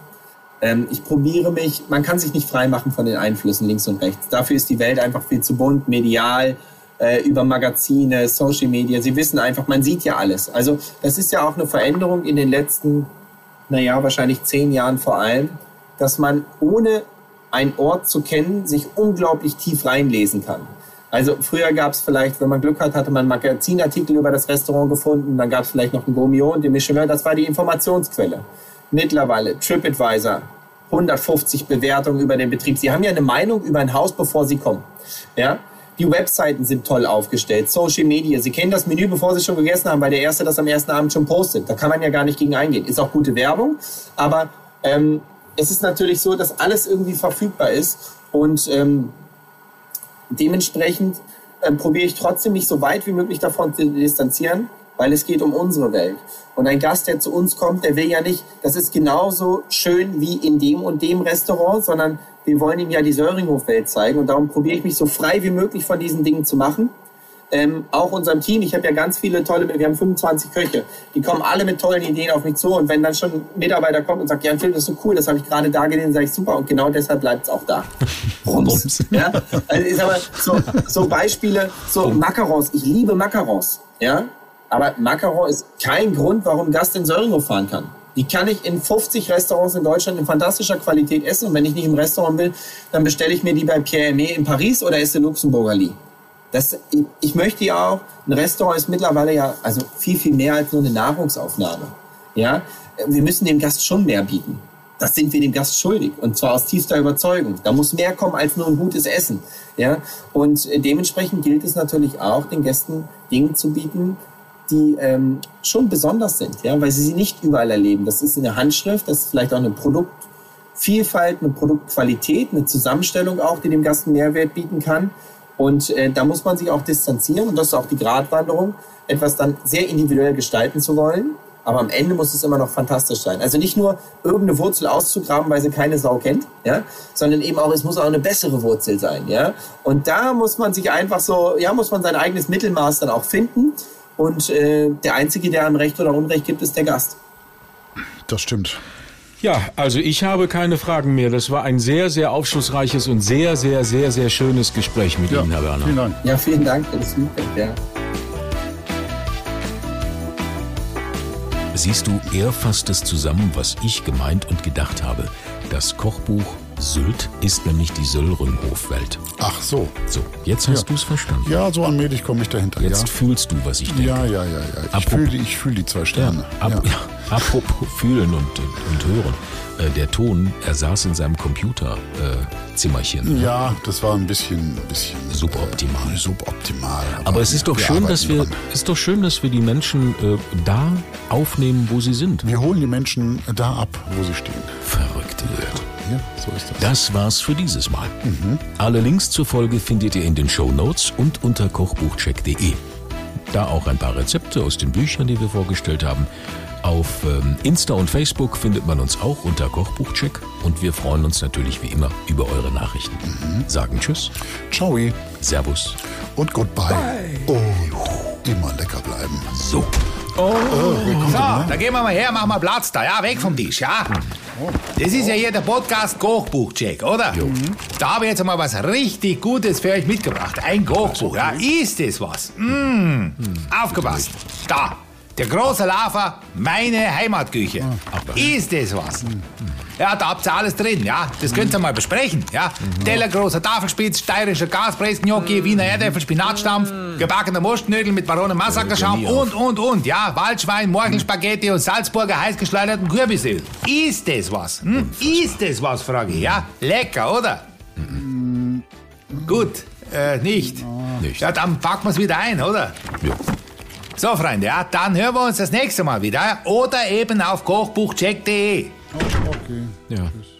Speaker 5: Ähm, ich probiere mich, man kann sich nicht frei machen von den Einflüssen links und rechts. Dafür ist die Welt einfach viel zu bunt, medial, äh, über Magazine, Social Media. Sie wissen einfach, man sieht ja alles. Also das ist ja auch eine Veränderung in den letzten, naja, wahrscheinlich zehn Jahren vor allem, dass man ohne einen Ort zu kennen, sich unglaublich tief reinlesen kann. Also früher gab es vielleicht, wenn man Glück hat, hatte man Magazinartikel über das Restaurant gefunden, dann gab es vielleicht noch ein Gourmillon, den Michelin, das war die Informationsquelle. Mittlerweile TripAdvisor, 150 Bewertungen über den Betrieb. Sie haben ja eine Meinung über ein Haus, bevor Sie kommen. Ja? Die Webseiten sind toll aufgestellt, Social Media. Sie kennen das Menü, bevor Sie schon gegessen haben, weil der Erste das am ersten Abend schon postet. Da kann man ja gar nicht gegen eingehen. Ist auch gute Werbung, aber ähm, es ist natürlich so, dass alles irgendwie verfügbar ist und ähm, dementsprechend ähm, probiere ich trotzdem mich so weit wie möglich davon zu distanzieren, weil es geht um unsere Welt. Und ein Gast, der zu uns kommt, der will ja nicht, das ist genauso schön wie in dem und dem Restaurant, sondern wir wollen ihm ja die Söringhof-Welt zeigen und darum probiere ich mich so frei wie möglich von diesen Dingen zu machen. Ähm, auch unserem Team, ich habe ja ganz viele tolle, wir haben 25 Köche, die kommen alle mit tollen Ideen auf mich zu und wenn dann schon ein Mitarbeiter kommt und sagt, ja, Film, das ist so cool, das habe ich gerade da gesehen, sage ich super und genau deshalb bleibt es auch da. Rums. ja? Also ist aber so, so Beispiele, so Macarons, ich liebe Macarons, ja, aber Macaron ist kein Grund, warum Gast in Söringhof fahren kann. Die kann ich in 50 Restaurants in Deutschland in fantastischer Qualität essen. Und wenn ich nicht im Restaurant will, dann bestelle ich mir die bei Pierre Aimé in Paris oder esse Luxemburger Lee. Das, ich möchte ja auch, ein Restaurant ist mittlerweile ja also viel, viel mehr als nur eine Nahrungsaufnahme. Ja, wir müssen dem Gast schon mehr bieten. Das sind wir dem Gast schuldig und zwar aus tiefster Überzeugung. Da muss mehr kommen als nur ein gutes Essen. Ja, und dementsprechend gilt es natürlich auch, den Gästen Dinge zu bieten, die ähm, schon besonders sind, ja, weil sie sie nicht überall erleben. Das ist eine Handschrift, das ist vielleicht auch eine Produktvielfalt, eine Produktqualität, eine Zusammenstellung auch, die dem Gast einen Mehrwert bieten kann. Und äh, da muss man sich auch distanzieren und das ist auch die Gratwanderung, etwas dann sehr individuell gestalten zu wollen. Aber am Ende muss es immer noch fantastisch sein. Also nicht nur irgendeine Wurzel auszugraben, weil sie keine Sau kennt, ja, sondern eben auch, es muss auch eine bessere Wurzel sein, ja. Und da muss man sich einfach so, ja, muss man sein eigenes Mittelmaß dann auch finden. Und äh, der Einzige, der einem Recht oder Unrecht gibt, ist der Gast.
Speaker 2: Das stimmt.
Speaker 3: Ja, also ich habe keine Fragen mehr. Das war ein sehr, sehr aufschlussreiches und sehr, sehr, sehr, sehr schönes Gespräch mit
Speaker 2: Ja,
Speaker 3: Ihnen, Herr Werner.
Speaker 2: Vielen Dank.
Speaker 5: Ja, vielen Dank für das Feedback. Ja.
Speaker 3: Siehst du, er fasst es zusammen, was ich gemeint und gedacht habe. Das Kochbuch Sylt ist nämlich die Söllrenhofwelt.
Speaker 2: Ach so.
Speaker 3: So, jetzt hast
Speaker 2: Ja.
Speaker 3: du es verstanden.
Speaker 2: Ja, so allmählich komme ich dahinter.
Speaker 3: Jetzt
Speaker 2: ja.
Speaker 3: fühlst du, was ich denke.
Speaker 2: ja, ja, ja, ja. Ich
Speaker 3: Apropos-
Speaker 2: fühle ich fühl die zwei Sterne.
Speaker 3: Ab,
Speaker 2: ja.
Speaker 3: ja. apropos fühlen und, und hören. Äh, der Ton, er saß in seinem Computerzimmerchen.
Speaker 2: Ja, das war ein bisschen, bisschen
Speaker 3: Suboptimal.
Speaker 2: Äh, suboptimal.
Speaker 3: Aber es ist doch schön, dass wir,
Speaker 2: dran.
Speaker 3: ist doch schön, dass wir die Menschen äh, da aufnehmen, wo sie sind.
Speaker 2: Wir holen die Menschen da ab, wo sie stehen.
Speaker 3: Verrückte
Speaker 2: Ja, so ist das.
Speaker 3: Das war's für dieses Mal. Alle Links zur Folge findet ihr in den Show Notes und unter kochbuchcheck.de. Da auch ein paar Rezepte aus den Büchern, die wir vorgestellt haben. Auf ähm, Insta und Facebook findet man uns auch unter Kochbuchcheck und wir freuen uns natürlich wie immer über eure Nachrichten. Sagen Tschüss,
Speaker 2: Ciao
Speaker 3: Servus.
Speaker 2: und goodbye. Und immer lecker bleiben.
Speaker 3: So.
Speaker 4: So, da gehen wir mal her, machen wir Platz da, ja, weg vom Tisch, ja. Das ist ja hier der Podcast Kochbuch-Check, oder? Da habe ich jetzt mal was richtig Gutes für euch mitgebracht. Ein Kochbuch, ja. Ist das was? Mm. Aufgepasst. Da, der große Lava, meine Heimatküche. Ist das was? Ja, da habt ihr alles drin, ja. Das könnt ihr mal besprechen, ja. Teller, großer Tafelspitz, steirischer Gaspreisgnocchi, Wiener Erdäpfel, Spinatstampf, gebackener Muschtknödel mit Baronen Massakerschaum und, und, und, ja. Waldschwein, Morchelspaghetti und Salzburger heißgeschleuderten Kürbisöl. Ist das was? Hm? Ist das was, frage ich, ja. Lecker, oder? Gut, äh, nicht.
Speaker 3: Nicht.
Speaker 4: Ja, dann packen wir es wieder ein, oder?
Speaker 3: Ja.
Speaker 4: So, Freunde, ja, dann hören wir uns das nächste Mal wieder. Oder eben auf kochbuchcheck.de.
Speaker 2: Okay.
Speaker 3: Ja. Tschüss.